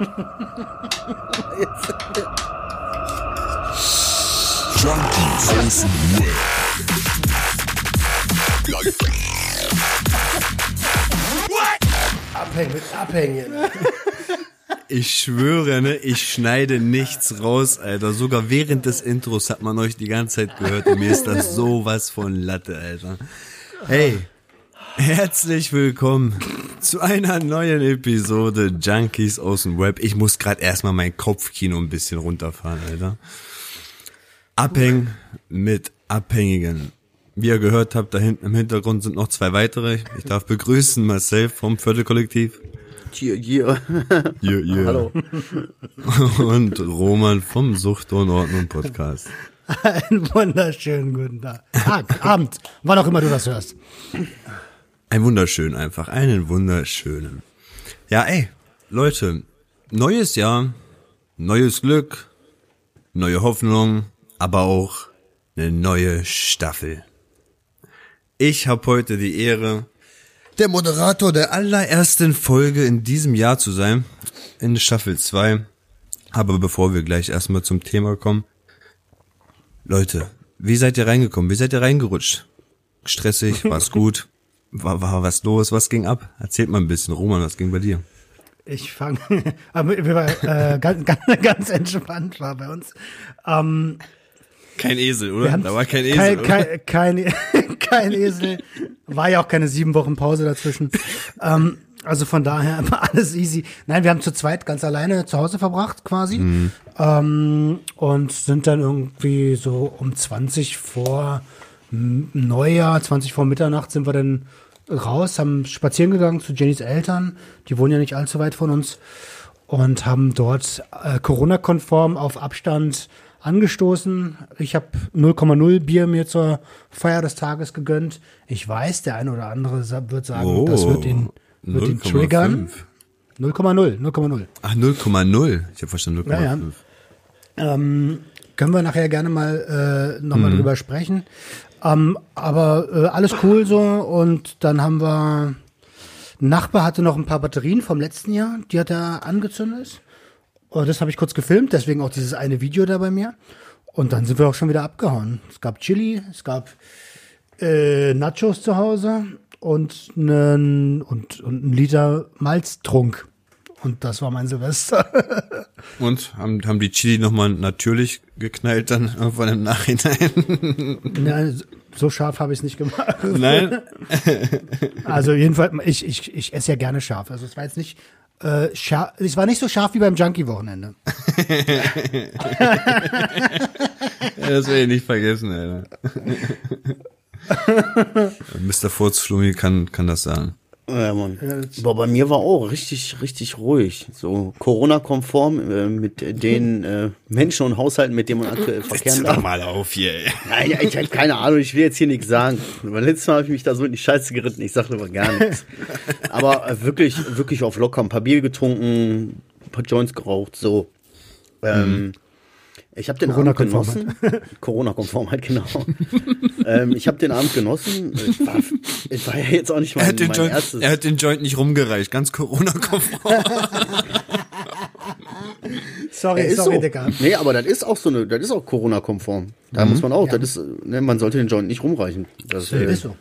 Junkies aus dem Web. Abhängen Abhängen. Ich schwöre, ne, ich schneide nichts raus, Alter. Sogar während des Intros hat man euch die ganze Zeit gehört und mir ist das sowas von Latte, Alter. Hey, herzlich willkommen zu einer neuen Episode Junkies aus dem Web. Ich muss gerade erstmal mein Kopfkino ein bisschen runterfahren, Alter. Abhängen mit Abhängigen. Wie ihr gehört habt, da hinten im Hintergrund sind noch zwei weitere. Ich darf begrüßen Marcel vom Viertelkollektiv. Hier, hier. Yeah, yeah. Hallo. Und Roman vom Sucht und Ordnung Podcast. Einen wunderschönen guten Tag. Tag, Abend, wann auch immer du das hörst. Ein wunderschön einfach, einen wunderschönen. Ja, ey, Leute, neues Jahr, neues Glück, neue Hoffnung, aber auch eine neue Staffel. Ich habe heute die Ehre, der Moderator der allerersten Folge in diesem Jahr zu sein, in Staffel 2. Aber bevor wir gleich erstmal zum Thema kommen, Leute, wie seid ihr reingekommen? Wie seid ihr reingerutscht? Stressig, war's gut? War, war was los? Was ging ab? Erzählt mal ein bisschen. Roman, was ging bei dir? Ich fange, aber wir waren äh, ganz, ganz, ganz entspannt war bei uns. Ähm, Kein Esel, oder? Da war kein Esel, kein, oder? kein, kein, kein Esel. War ja auch keine sieben Wochen Pause dazwischen. ähm, also von daher war alles easy. Nein, wir haben zu zweit ganz alleine zu Hause verbracht quasi. Mhm. Ähm, und sind dann irgendwie so um 20 vor Neujahr, 20 vor Mitternacht sind wir dann raus, haben spazieren gegangen zu Jennys Eltern. Die wohnen ja nicht allzu weit von uns. Und haben dort äh, Corona-konform auf Abstand angestoßen. Ich habe 0,0 Bier mir zur Feier des Tages gegönnt. Ich weiß, der eine oder andere wird sagen, das wird ihn, wird ihn 0,5. triggern. 0,0, 0,0. Ach, 0,0. Ich habe verstanden 0,5. Ja, ja. Ähm, können wir nachher gerne mal äh, nochmal drüber sprechen. Ähm, aber äh, alles cool so. Und dann haben wir. Ein Nachbar hatte noch ein paar Batterien vom letzten Jahr, die hat er angezündet. Und das habe ich kurz gefilmt, deswegen auch dieses eine Video da bei mir. Und dann sind wir auch schon wieder abgehauen. Es gab Chili, es gab äh, Nachos zu Hause und einen, und, und einen Liter Malztrunk. Und das war mein Silvester. Und haben, haben die Chili nochmal natürlich geknallt dann irgendwann im Nachhinein? Ja, so scharf habe ich es nicht gemacht. Nein? Also jedenfalls, ich, ich, ich esse ja gerne scharf. Also es war jetzt nicht äh, scharf, es war nicht so scharf wie beim Junkie-Wochenende. Das werde ich nicht vergessen, Alter. Mr. Furzflumi kann, kann das sagen. Ja, Mann. Boah, bei mir war auch richtig, richtig ruhig. So Corona-konform äh, mit den äh, Menschen und Haushalten, mit denen man aktuell verkehren darf. mal auf hier, ey. Nein, ja, ich habe keine Ahnung, ich will jetzt hier nichts sagen. Weil letztes Mal habe ich mich da so in die Scheiße geritten, ich sage lieber gar nichts. Aber äh, wirklich, wirklich auf locker, ein paar Bier getrunken, ein paar Joints geraucht, so. Ähm, Ich habe den Abend Corona-Konform genossen. Corona-konform halt, genau. ähm, ich habe den Abend genossen. Ich war, ich war ja jetzt auch nicht Er mein, hat, den mein Joint, erstes. er hat den Joint nicht rumgereicht, ganz Corona-konform. Sorry, Ja, ist sorry, so. Digga. Nee, aber das ist auch so eine, das ist auch Corona-konform. Da muss man auch, das ist, ne, man sollte den Joint nicht rumreichen. Das, äh, Ist so.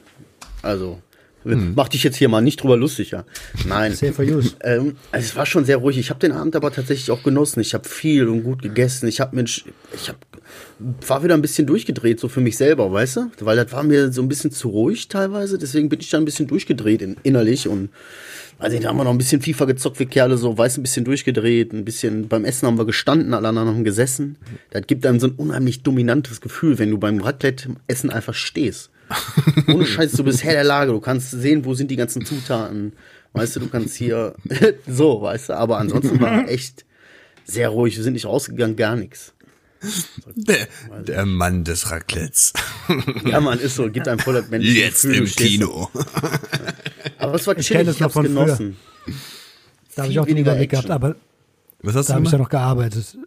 Also, mach dich jetzt hier mal nicht drüber lustig, ja. Nein. Safe for use. Ähm, also es war schon sehr ruhig. Ich habe den Abend aber tatsächlich auch genossen. Ich habe viel und gut gegessen. Ich habe Mensch, ich hab, war wieder ein bisschen durchgedreht, so für mich selber, weißt du? Weil das war mir so ein bisschen zu ruhig teilweise. Deswegen bin ich da ein bisschen durchgedreht in, innerlich und also da haben wir noch ein bisschen FIFA gezockt, wie Kerle, so weiß ein bisschen durchgedreht, ein bisschen beim Essen haben wir gestanden, alle anderen haben gesessen. Das gibt einem so ein unheimlich dominantes Gefühl, wenn du beim Raclette-Essen einfach stehst. Ohne Scheiß, du bist Herr der Lage, du kannst sehen, wo sind die ganzen Zutaten. Weißt du, du kannst hier so, weißt du, aber ansonsten war echt sehr ruhig. Wir sind nicht rausgegangen, gar nichts. Der, der Mann des Raclettes. Ja, man, ist so, gibt einem voll das menschliche Jetzt Gefühl, im Kino. Aber es war Ich chillig, ich noch hab's von früher. genossen. Da habe ich auch den weniger Überblick Action. gehabt, aber Was hast da du habe ich ja noch gearbeitet.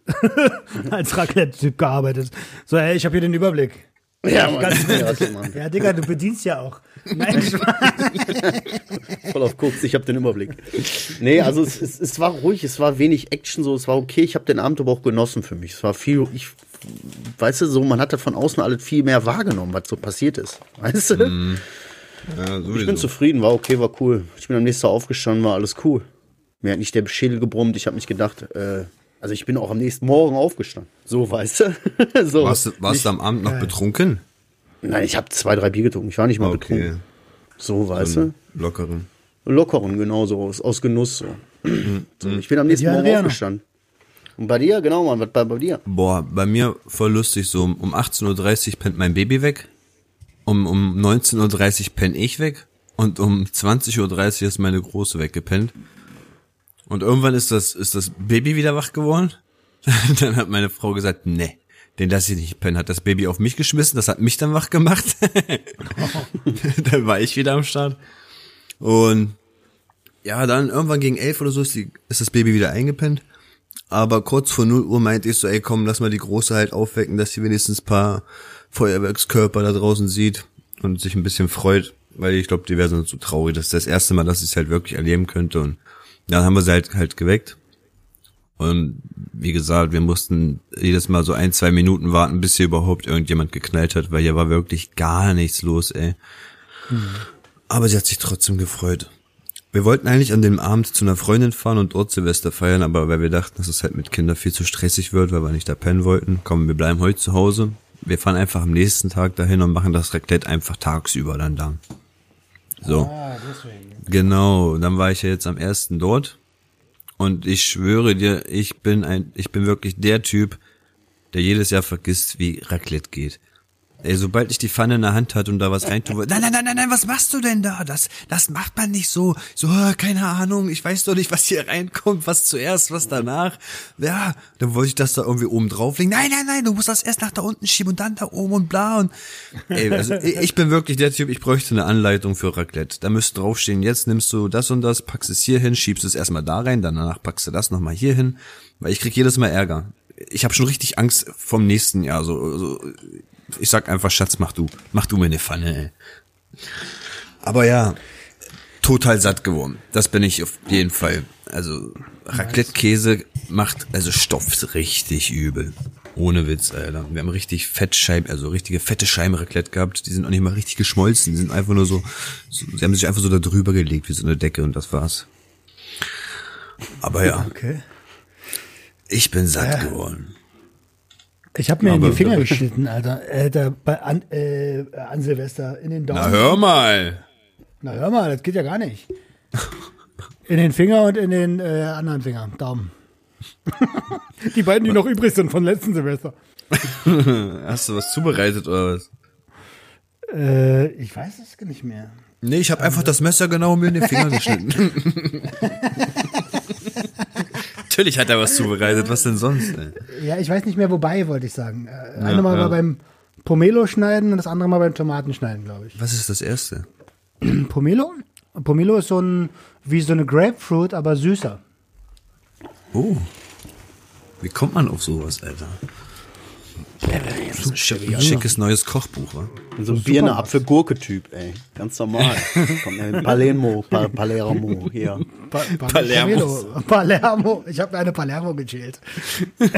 Als Raclette-Typ gearbeitet. So, ey, ich habe hier den Überblick. Ja, Mann. Ja, warte, Mann. Ja, Digga, du bedienst ja auch. Nein, Voll auf Koks, ich habe den Überblick. Nee, also es, es, es war ruhig, es war wenig Action, so, es war okay. Ich habe den Abend aber auch genossen für mich. Es war viel, ich, weißt du, so, man hat da von außen alles viel mehr wahrgenommen, was so passiert ist. Weißt du? Ja, Ich bin zufrieden, war okay, war cool. Ich bin am nächsten Tag aufgestanden, war alles cool. Mir hat nicht der Schädel gebrummt, ich habe nicht gedacht, äh, also ich bin auch am nächsten Morgen aufgestanden. So, weißt du? so. Warst, du- warst du am Abend noch betrunken? Nein, ich habe zwei, drei Bier getrunken. Ich war nicht mal Okay. betrunken. So, weißt So Lockeren. du? Lockeren, genau so, aus, aus Genuss so. Mhm. so. Ich bin am nächsten Ja, Morgen Adriano. aufgestanden. Und bei dir, genau, Mann, was bei, bei dir? Boah, bei mir voll lustig, so um um 18.30 Uhr pennt mein Baby weg, um, um 19.30 Uhr penn ich weg und um 20.30 Uhr ist meine Große weggepennt. Und irgendwann ist das, ist das Baby wieder wach geworden. dann hat meine Frau gesagt, nee, den lasse ich nicht pennen. Hat das Baby auf mich geschmissen, das hat mich dann wach gemacht. dann war ich wieder am Start. Und ja, dann irgendwann gegen elf oder so ist, die, ist das Baby wieder eingepennt. Aber kurz vor 0 Uhr meinte ich so, ey komm, lass mal die Große halt aufwecken, dass sie wenigstens ein paar Feuerwerkskörper da draußen sieht und sich ein bisschen freut, weil ich glaube, die wäre sonst so traurig. Das ist das erste Mal, dass ich es halt wirklich erleben könnte. Und dann haben wir sie halt, halt geweckt. Und wie gesagt, wir mussten jedes Mal so ein, zwei Minuten warten, bis hier überhaupt irgendjemand geknallt hat, weil hier war wirklich gar nichts los, ey. Aber sie hat sich trotzdem gefreut. Wir wollten eigentlich an dem Abend zu einer Freundin fahren und dort Silvester feiern, aber weil wir dachten, dass es halt mit Kindern viel zu stressig wird, weil wir nicht da pennen wollten, komm, wir bleiben heute zu Hause. Wir fahren einfach am nächsten Tag dahin und machen das Raclette einfach tagsüber dann da. So. Ah, deswegen. Genau, dann war ich ja jetzt am ersten dort und ich schwöre dir, ich bin ein, ich bin wirklich der Typ, der jedes Jahr vergisst, wie Raclette geht. Ey, sobald ich die Pfanne in der Hand hatte und da was reintue, nein, nein, nein, nein, nein, was machst du denn da? Das, das macht man nicht so. So, äh, keine Ahnung, ich weiß doch nicht, was hier reinkommt, was zuerst, was danach. Ja, dann wollte ich das da irgendwie oben drauflegen. Nein, nein, nein, du musst das erst nach da unten schieben und dann da oben und bla und. Ey, also ich ich bin wirklich der Typ, ich bräuchte eine Anleitung für Raclette. Da müsste draufstehen, jetzt nimmst du das und das, packst es hier hin, schiebst es erstmal da rein, danach packst du das nochmal hier hin, weil ich krieg jedes Mal Ärger. Ich habe schon richtig Angst vom nächsten Jahr. So, so ich sag einfach, Schatz, mach du. Mach du mir eine Pfanne, ey. Aber ja, total satt geworden. Das bin ich auf jeden Fall. Also, Raclette-Käse macht, also stopft richtig übel. Ohne Witz, Alter. Wir haben richtig Fettscheiben, also richtige fette Scheiben Raclette gehabt. Die sind auch nicht mal richtig geschmolzen. Die sind einfach nur so, so sie haben sich einfach so da drüber gelegt, wie so eine Decke und das war's. Aber ja, Okay. ich bin satt geworden. Ich habe mir in Aber- die Finger geschnitten, Alter. Äh, da, bei, an, äh, an Silvester in den Daumen. Na hör mal. Na hör mal, das geht ja gar nicht. In den Finger und in den äh, anderen Finger, Daumen. die beiden, die noch übrig sind von letzten Silvester. Hast du was zubereitet oder was? Äh, ich weiß es nicht mehr. Nee, ich habe einfach das Messer genau mir in den Finger geschnitten. Natürlich hat er was zubereitet, was denn sonst? Ey? Ja, ich weiß nicht mehr, wobei, wollte ich sagen. Äh, Ja, eine Mal ja. war beim Pomelo schneiden und das andere Mal beim Tomatenschneiden, glaube ich. Was ist das erste? Pomelo? Pomelo ist so ein, wie so eine Grapefruit, aber süßer. Oh. Wie kommt man auf sowas, Alter? Ist ein schick, schickes neues Kochbuch, wa? So ein Birne, Apfel, Gurke-Typ, ey. Ganz normal. Ja Palermo, pa Palermo, hier. Pa pa Palermo. Palermo. Ich habe eine Palermo gechillt.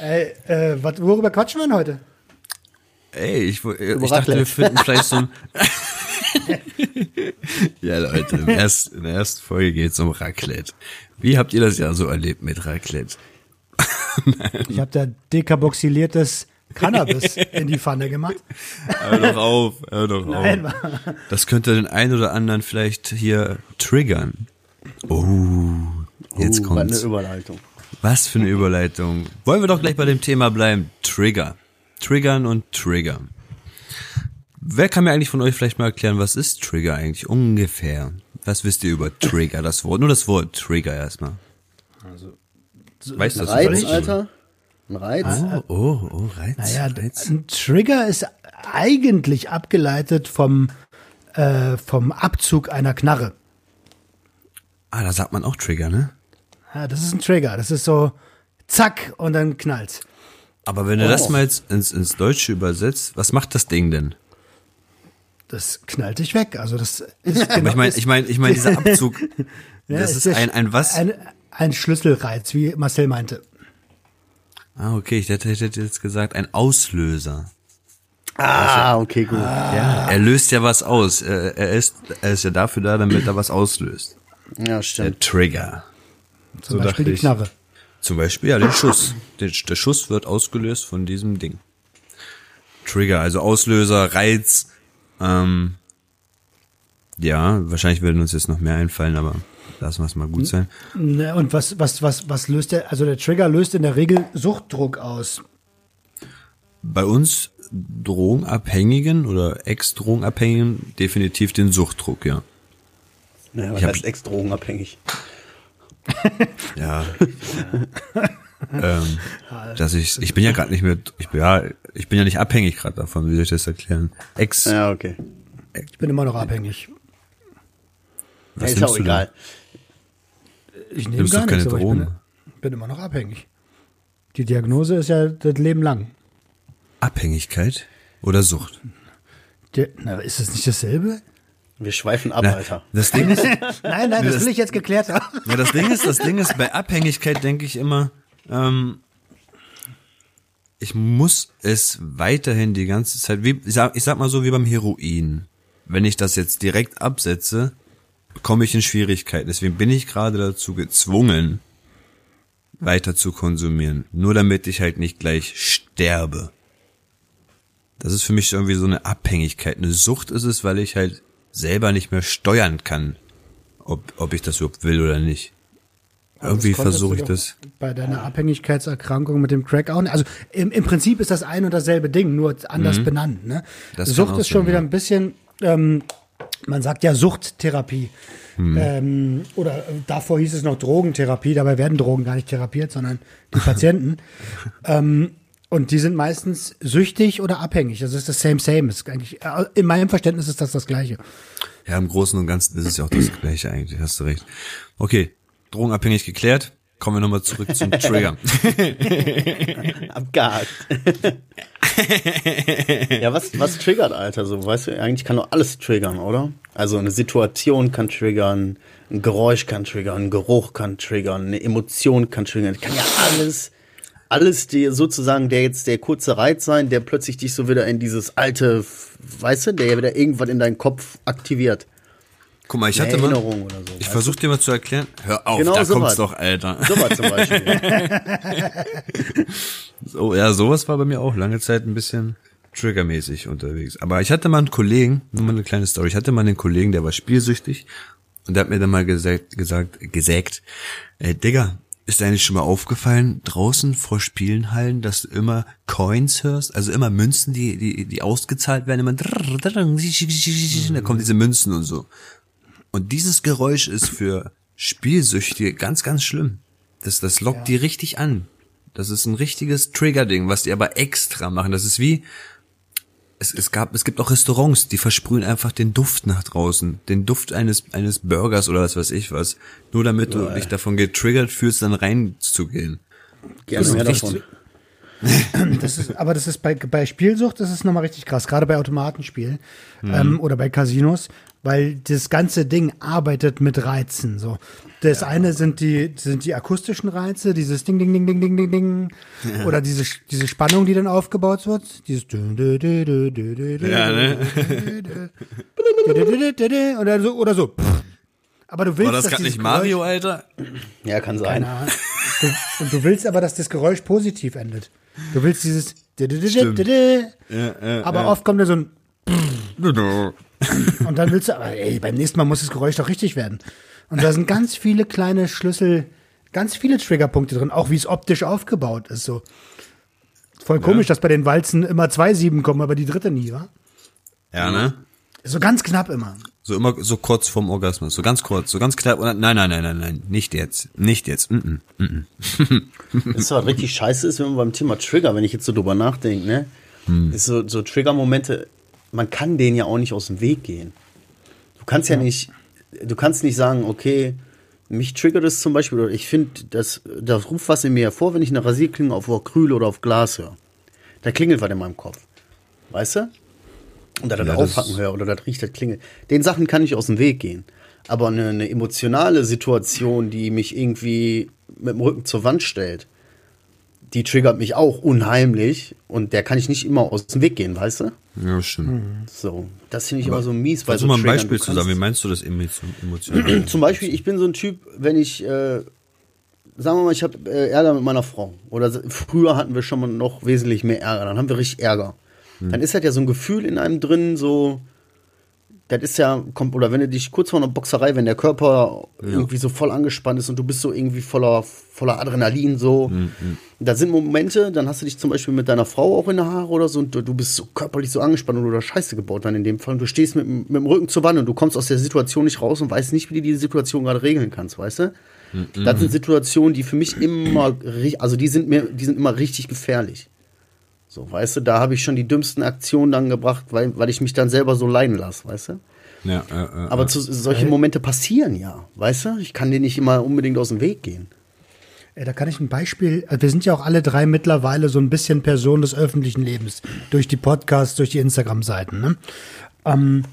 Ey, äh, wat, worüber quatschen wir denn heute? Ey, ich, wo- ich dachte, wir finden vielleicht so ein... ja, Leute, in der ersten Folge geht's um Raclette. Wie habt ihr das Jahr so erlebt mit Raclette? Ich habe da dekarboxyliertes Cannabis in die Pfanne gemacht. Hör doch auf, hör doch Nein, auf. Das könnte den einen oder anderen vielleicht hier triggern. Oh, jetzt Uh, was kommt's. eine Überleitung. Was für eine Überleitung. Wollen wir doch gleich bei dem Thema bleiben. Trigger. Triggern und Trigger. Wer kann mir eigentlich von euch vielleicht mal erklären, was ist Trigger eigentlich ungefähr? Was wisst ihr über Trigger, das Wort? Nur das Wort Trigger erstmal. Weißt du Ein das? Reiz? Alter. Ein Reiz. Oh, oh, oh, Reiz. Naja, Reiz. ein Trigger ist eigentlich abgeleitet vom, äh, vom Abzug einer Knarre. Ah, da sagt man auch Trigger, ne? Ja, das ist ein Trigger. Das ist so zack und dann knallt's. Aber wenn du Oh. das mal jetzt ins, ins Deutsche übersetzt, was macht das Ding denn? Das knallt dich weg. Also das ist Aber genau, ich meine, ist- ich meine, ich meine, dieser Abzug, ja, das ist der ein, ein was? Ein, ein Schlüsselreiz, wie Marcel meinte. Ah, okay, ich hätte, hätte jetzt gesagt, ein Auslöser. Ah, okay, gut. Ja, er löst ja was aus. Er, er, ist, er ist ja dafür da, damit er was auslöst. Ja, Der stimmt. Trigger. Zum So Beispiel die ich. Knarre. Zum Beispiel, ja, den Schuss. Der, der Schuss wird ausgelöst von diesem Ding. Trigger, also Auslöser, Reiz. Ähm, ja, wahrscheinlich werden uns jetzt noch mehr einfallen, aber lassen wir es mal gut sein. Und was, was, was, was löst der, also der Trigger löst in der Regel Suchtdruck aus. Bei uns Drogenabhängigen oder Ex-Drogenabhängigen definitiv den Suchtdruck, ja. Ja, was Ich heißt ex-drogenabhängig? Ja. ähm, dass ich, ich bin ja gerade nicht mehr, ich bin ja, ich bin ja nicht abhängig gerade davon, wie soll ich das erklären? Ex, Ja, okay. Ich bin immer noch abhängig. was ist auch egal. Ich nehme gar doch keine nichts, aber ich bin, bin immer noch abhängig. Die Diagnose ist ja das Leben lang. Abhängigkeit oder Sucht? Der, na, ist das nicht dasselbe? Wir schweifen ab, Na, Alter. das Ding ist, Nein, nein, das, das- will ich jetzt geklärt haben. ja, das Ding ist, das Ding ist, bei Abhängigkeit denke ich immer, ähm, ich muss es weiterhin die ganze Zeit, wie, ich sag, ich sag mal so wie beim Heroin. Wenn ich das jetzt direkt absetze, komme ich in Schwierigkeiten. Deswegen bin ich gerade dazu gezwungen, weiter zu konsumieren. Nur damit ich halt nicht gleich sterbe. Das ist für mich irgendwie so eine Abhängigkeit. Eine Sucht ist es, weil ich halt selber nicht mehr steuern kann, ob, ob ich das überhaupt will oder nicht. Irgendwie Das konntest versuche ich das. Bei deiner Abhängigkeitserkrankung mit dem Crack auch nicht. Also im, im Prinzip ist das ein und dasselbe Ding, nur anders benannt. Ne? Mhm. Das Sucht ist schon wieder ein bisschen, ähm, man sagt ja Suchttherapie. Mhm. Ähm, oder äh, davor hieß es noch Drogentherapie, dabei werden Drogen gar nicht therapiert, sondern die Patienten. ähm, und die sind meistens süchtig oder abhängig. Das ist das same, same. Ist eigentlich, äh, in meinem Verständnis ist das das Gleiche. Ja, im Großen und Ganzen ist es ja auch das Gleiche eigentlich, hast du recht. Okay, drogenabhängig geklärt. Kommen wir nochmal zurück zum Trigger. Abgehakt. ja, was, was triggert, Alter? So, weißt du, eigentlich kann doch alles triggern, oder? Also eine Situation kann triggern, ein Geräusch kann triggern, ein Geruch kann triggern, eine Emotion kann triggern. Kann ja alles, alles dir sozusagen der jetzt der kurze Reiz sein, der plötzlich dich so wieder in dieses alte, weißt du, der wieder irgendwas in deinen Kopf aktiviert. Guck mal, ich hatte mal, so. ich versuche dir mal zu erklären. Hör auf, Genau da so kommt's was. doch, Alter. Sowas zum Beispiel. So, ja, sowas war bei mir auch lange Zeit ein bisschen triggermäßig unterwegs. Aber ich hatte mal einen Kollegen, nur mal eine kleine Story. Ich hatte mal einen Kollegen, der war spielsüchtig und der hat mir dann mal gesagt, gesagt, gesägt, ey, Digga, ist dir eigentlich schon mal aufgefallen, draußen vor Spielenhallen, dass du immer Coins hörst, also immer Münzen, die, die, die ausgezahlt werden, immer da kommen diese Münzen und so. Und dieses Geräusch ist für Spielsüchtige ganz, ganz schlimm. Das, das lockt die richtig an. Das ist ein richtiges Trigger-Ding, was die aber extra machen. Das ist wie, es, es gab, es gibt auch Restaurants, die versprühen einfach den Duft nach draußen. Den Duft eines, eines Burgers oder was weiß ich was. Nur damit du dich davon getriggert fühlst, dann reinzugehen. Gerne ist mehr richtig- davon. Das ist, aber das ist bei, bei Spielsucht, das ist nochmal richtig krass, gerade bei Automatenspielen ähm, oder bei Casinos, weil das ganze Ding arbeitet mit Reizen. So. Das eine sind die, sind die akustischen Reize, dieses Ding, Ding, Ding, Ding, Ding, Ding, Ding. Oder diese, diese Spannung, die dann aufgebaut wird. Dieses Ja, ne? Oder so, oder so. Aber du willst, War das gerade nicht Mario, Geräusch- Alter? Ja, kann sein. Du, und du willst aber, dass das Geräusch positiv endet. Du willst dieses. Stimmt. Aber oft kommt da so ein. Und dann willst du, aber ey, beim nächsten Mal muss das Geräusch doch richtig werden. Und da sind ganz viele kleine Schlüssel, ganz viele Triggerpunkte drin, auch wie es optisch aufgebaut ist. So. Voll komisch, dass bei den Walzen immer zwei Sieben kommen, aber die dritte nie, wa? Ja, ne? So ganz knapp immer. So immer so kurz vorm Orgasmus, so ganz kurz, so ganz knapp. Nein, nein, nein, nein, nein, nicht jetzt, nicht jetzt. Mm -mm. Das was richtig scheiße ist, wenn man beim Thema Trigger, wenn ich jetzt so drüber nachdenke, ne? Ist so, so Trigger-Momente, man kann denen ja auch nicht aus dem Weg gehen. Du kannst ja, nicht, du kannst nicht sagen, okay, Mich triggert es zum Beispiel, oder ich finde, das, das ruft was in mir hervor, wenn ich eine Rasierklinge auf Acryl oder auf Glas höre. Da klingelt was in meinem Kopf. Weißt du? Und da das Ja, Aufhacken höre oder das riecht, das klingelt. Den Sachen kann ich aus dem Weg gehen. Aber eine, eine emotionale Situation, die mich irgendwie mit dem Rücken zur Wand stellt, die triggert mich auch unheimlich. Und der kann ich nicht immer aus dem Weg gehen, weißt du? Ja, stimmt. So, das finde ich immer so mies. bei so mal ein Triggern. Beispiel Du zu sagen? Wie meinst du das emotion- emotional? Zum Beispiel, ich bin so ein Typ, wenn ich, äh, sagen wir mal, ich habe äh, Ärger mit meiner Frau. Oder früher hatten wir schon mal noch wesentlich mehr Ärger. Dann haben wir richtig Ärger. Dann ist halt ja so ein Gefühl in einem drin, so, das ist ja, kommt, oder wenn du dich kurz vor einer Boxerei, wenn der Körper irgendwie so voll angespannt ist und du bist so irgendwie voller, voller Adrenalin, so. Da sind Momente, dann hast du dich zum Beispiel mit deiner Frau auch in der Haare oder so und du, du bist so körperlich so angespannt und du da Scheiße gebaut dann in dem Fall. Und du stehst mit, dem- mit dem Rücken zur Wand und du kommst aus der Situation nicht raus und weißt nicht, wie du die Situation gerade regeln kannst, weißt du? Das sind Situationen, die für mich immer, also die sind mir, die sind immer richtig gefährlich. So, weißt du, da habe ich schon die dümmsten Aktionen dann gebracht, weil, weil ich mich dann selber so leiden lasse, weißt du? ja, ja, ja, Aber zu, solche Momente passieren ja, weißt du? Ich kann denen nicht immer unbedingt aus dem Weg gehen. Ey, da kann ich ein Beispiel, also wir sind ja auch alle drei mittlerweile so ein bisschen Personen des öffentlichen Lebens, durch die Podcasts, durch die Instagram-Seiten. Ne? Ähm,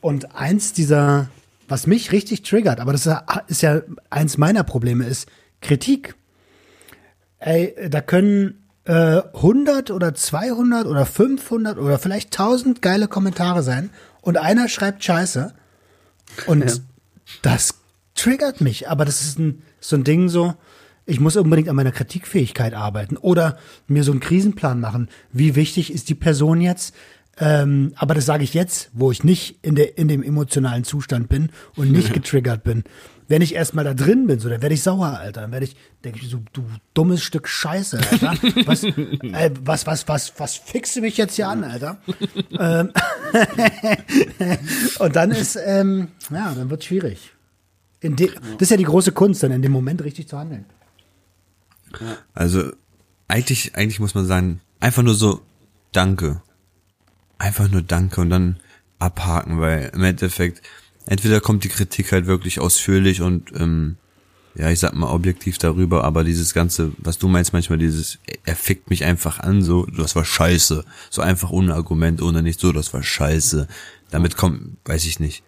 und eins dieser, was mich richtig triggert, aber das ist ja- ist ja eins meiner Probleme, ist Kritik. Ey, da können äh, 100 oder 200 oder 500 oder vielleicht 1000 geile Kommentare sein und einer schreibt Scheiße und das triggert mich, aber das ist ein, so ein Ding so, ich muss unbedingt an meiner Kritikfähigkeit arbeiten oder mir so einen Krisenplan machen. Wie wichtig ist die Person jetzt? Ähm, aber das sage ich jetzt, wo ich nicht in, der, in dem emotionalen Zustand bin und nicht getriggert bin. Wenn ich erstmal da drin bin, so, dann werde ich sauer, Alter. Dann werde ich, denke ich so, du dummes Stück Scheiße, Alter. Was, äh, was, was, was, was fickst du mich jetzt hier an, Alter? ähm, und dann ist, ähm, ja, dann wird schwierig. In de, das ist ja die große Kunst, dann in dem Moment richtig zu handeln. Also eigentlich, eigentlich muss man sagen, einfach nur so Danke. Einfach nur Danke und dann abhaken, weil im Endeffekt entweder kommt die Kritik halt wirklich ausführlich und ähm, ja, ich sag mal objektiv darüber, aber dieses ganze, was du meinst manchmal, dieses, er fickt mich einfach an, so, das war scheiße. So einfach ohne Argument, ohne nicht so, das war scheiße. Damit kommt, weiß ich nicht.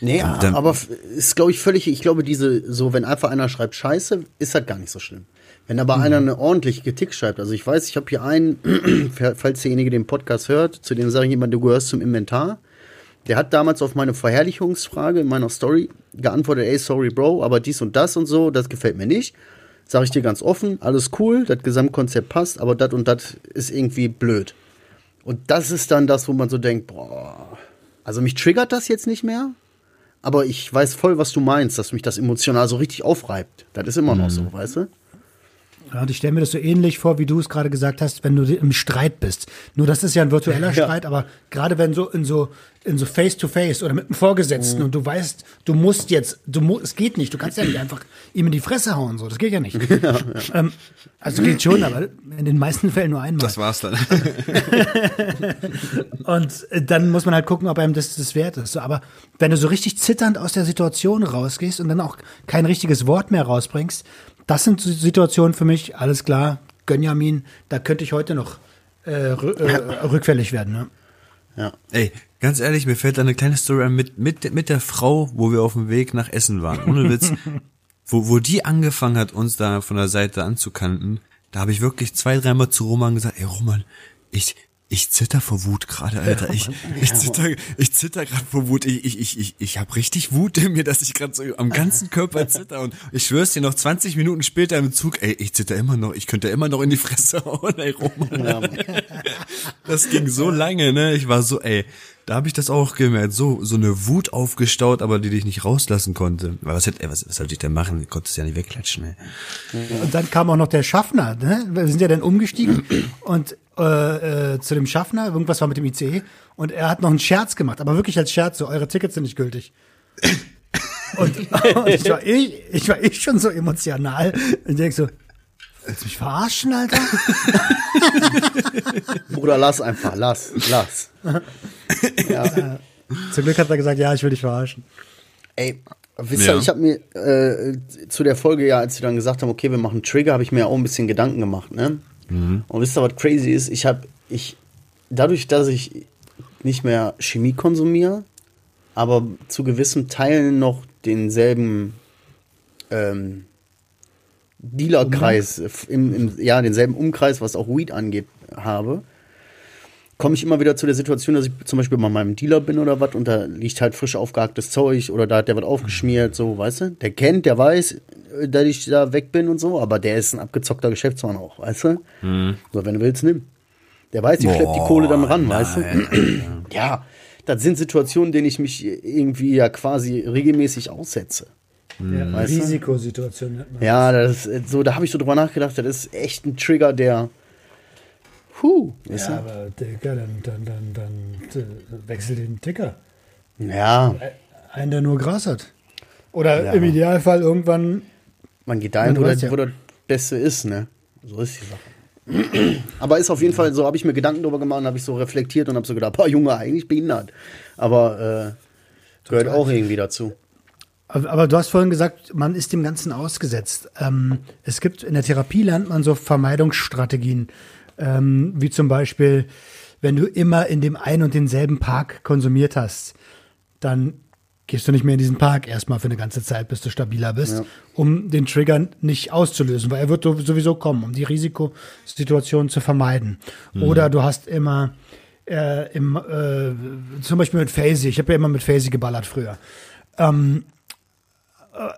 Nee, Dann- aber ist, glaube ich, völlig, ich glaube, diese, so, wenn einfach einer schreibt Scheiße, ist halt gar nicht so schlimm. Wenn aber einer eine ordentliche Kritik schreibt, also ich weiß, ich habe hier einen, falls derjenige den Podcast hört, zu dem sage ich jemand, du gehörst zum Inventar. Der hat damals auf meine Verherrlichungsfrage in meiner Story geantwortet, ey, sorry, Bro, aber dies und das und so, das gefällt mir nicht. Sag ich dir ganz offen, alles cool, das Gesamtkonzept passt, aber das und das ist irgendwie blöd. Und das ist dann das, wo man so denkt, boah, also mich triggert das jetzt nicht mehr, aber ich weiß voll, was du meinst, dass mich das emotional so richtig aufreibt. Das ist immer noch so, weißt du? Ja, und ich stelle mir das so ähnlich vor, wie du es gerade gesagt hast, wenn du im Streit bist. Nur das ist ja ein virtueller Ja. Streit, aber gerade wenn so in so in so Face to Face oder mit einem Vorgesetzten Mhm. und du weißt, du musst jetzt, du mu es geht nicht, du kannst ja nicht einfach ihm in die Fresse hauen, so, das geht ja nicht. Ähm, also geht schon, aber in den meisten Fällen nur einmal. Das war's dann. Und äh, dann muss man halt gucken, ob einem das das wert ist. So, aber wenn du so richtig zitternd aus der Situation rausgehst und dann auch kein richtiges Wort mehr rausbringst, das sind Situationen für mich, alles klar, Gönjamin, da könnte ich heute noch äh, äh, rückfällig werden. Ne? Ja. Ey, ganz ehrlich, mir fällt da eine kleine Story an mit, mit, mit der Frau, wo wir auf dem Weg nach Essen waren. Ohne Witz. wo, wo die angefangen hat, uns da von der Seite anzukanten, da habe ich wirklich zwei, dreimal zu Roman gesagt, ey Roman, ich, ich zitter vor Wut gerade, Alter. Ich, ich zitter, ich zitter gerade vor Wut. Ich, ich, ich, ich, ich habe richtig Wut in mir, dass ich gerade so am ganzen Körper zitter. Und ich schwör's dir noch 20 Minuten später im Zug, ey, ich zitter immer noch, ich könnte immer noch in die Fresse hauen, ey Roman. Das ging so lange, ne? Ich war so, ey, da habe ich das auch gemerkt, so so eine Wut aufgestaut, aber die dich nicht rauslassen konnte. Weil was hätte, ey, was, was sollte ich denn machen? Ich konnte es ja nicht wegklatschen, ey. Und dann kam auch noch der Schaffner. Ne? Wir sind ja dann umgestiegen und äh, äh, zu dem Schaffner, irgendwas war mit dem ICE und er hat noch einen Scherz gemacht, aber wirklich als Scherz, so eure Tickets sind nicht gültig. Und, und ich, war ich, ich war ich schon so emotional und denk so, willst du mich verarschen, Alter? Bruder, lass einfach, lass, lass. Zum Glück hat er gesagt, ja, ich will dich verarschen. Ey, Wisst Ja. ihr, ich habe mir äh, zu der Folge ja, als sie dann gesagt haben, okay, wir machen Trigger, habe ich mir auch ein bisschen Gedanken gemacht, ne? Und wisst ihr, was crazy ist? Ich habe, ich, dadurch, dass ich nicht mehr Chemie konsumiere, aber zu gewissen Teilen noch denselben ähm, Dealerkreis, im, im, ja, denselben Umkreis, was auch Weed angeht, habe, komme ich immer wieder zu der Situation, dass ich zum Beispiel bei meinem Dealer bin oder was und da liegt halt frisch aufgehacktes Zeug oder da hat der was aufgeschmiert, so, weißt du? Der kennt, der weiß, äh, dass ich da weg bin und so, aber der ist ein abgezockter Geschäftsmann auch, weißt du? So, wenn du willst, nimm. Der weiß, ich schlepp die Kohle dann ran, weißt du? ja, das sind Situationen, denen ich mich irgendwie ja quasi regelmäßig aussetze. Ja, Weißt du? Risikosituation. Ja, das ist so, da habe ich so drüber nachgedacht, das ist echt ein Trigger, der. Huh, Ja, aber Digga, dann, dann, dann, dann äh, wechsel den Ticker. du? ja, Einen, der nur Gras hat. Oder Ja. im Idealfall irgendwann. man geht dahin, Ja, du wo, ja. wo das Beste ist, ne? So ist die Sache. Aber ist auf jeden Fall so, habe ich mir Gedanken drüber gemacht, habe ich so reflektiert und habe so gedacht, boah, Junge, eigentlich behindert. Aber äh, gehört auch irgendwie dazu. Aber, aber du hast vorhin gesagt, man ist dem Ganzen ausgesetzt. Ähm, es gibt in der Therapie lernt man so Vermeidungsstrategien, ähm, wie zum Beispiel, wenn du immer in dem einen und denselben Park konsumiert hast, dann gehst du nicht mehr in diesen Park erstmal für eine ganze Zeit, bis du stabiler bist, Ja. um den Trigger nicht auszulösen, weil er wird sowieso kommen, um die Risikosituation zu vermeiden. Oder du hast immer äh, im, äh, zum Beispiel mit Phasey, ich habe ja immer mit Phasey geballert früher. Ähm, äh,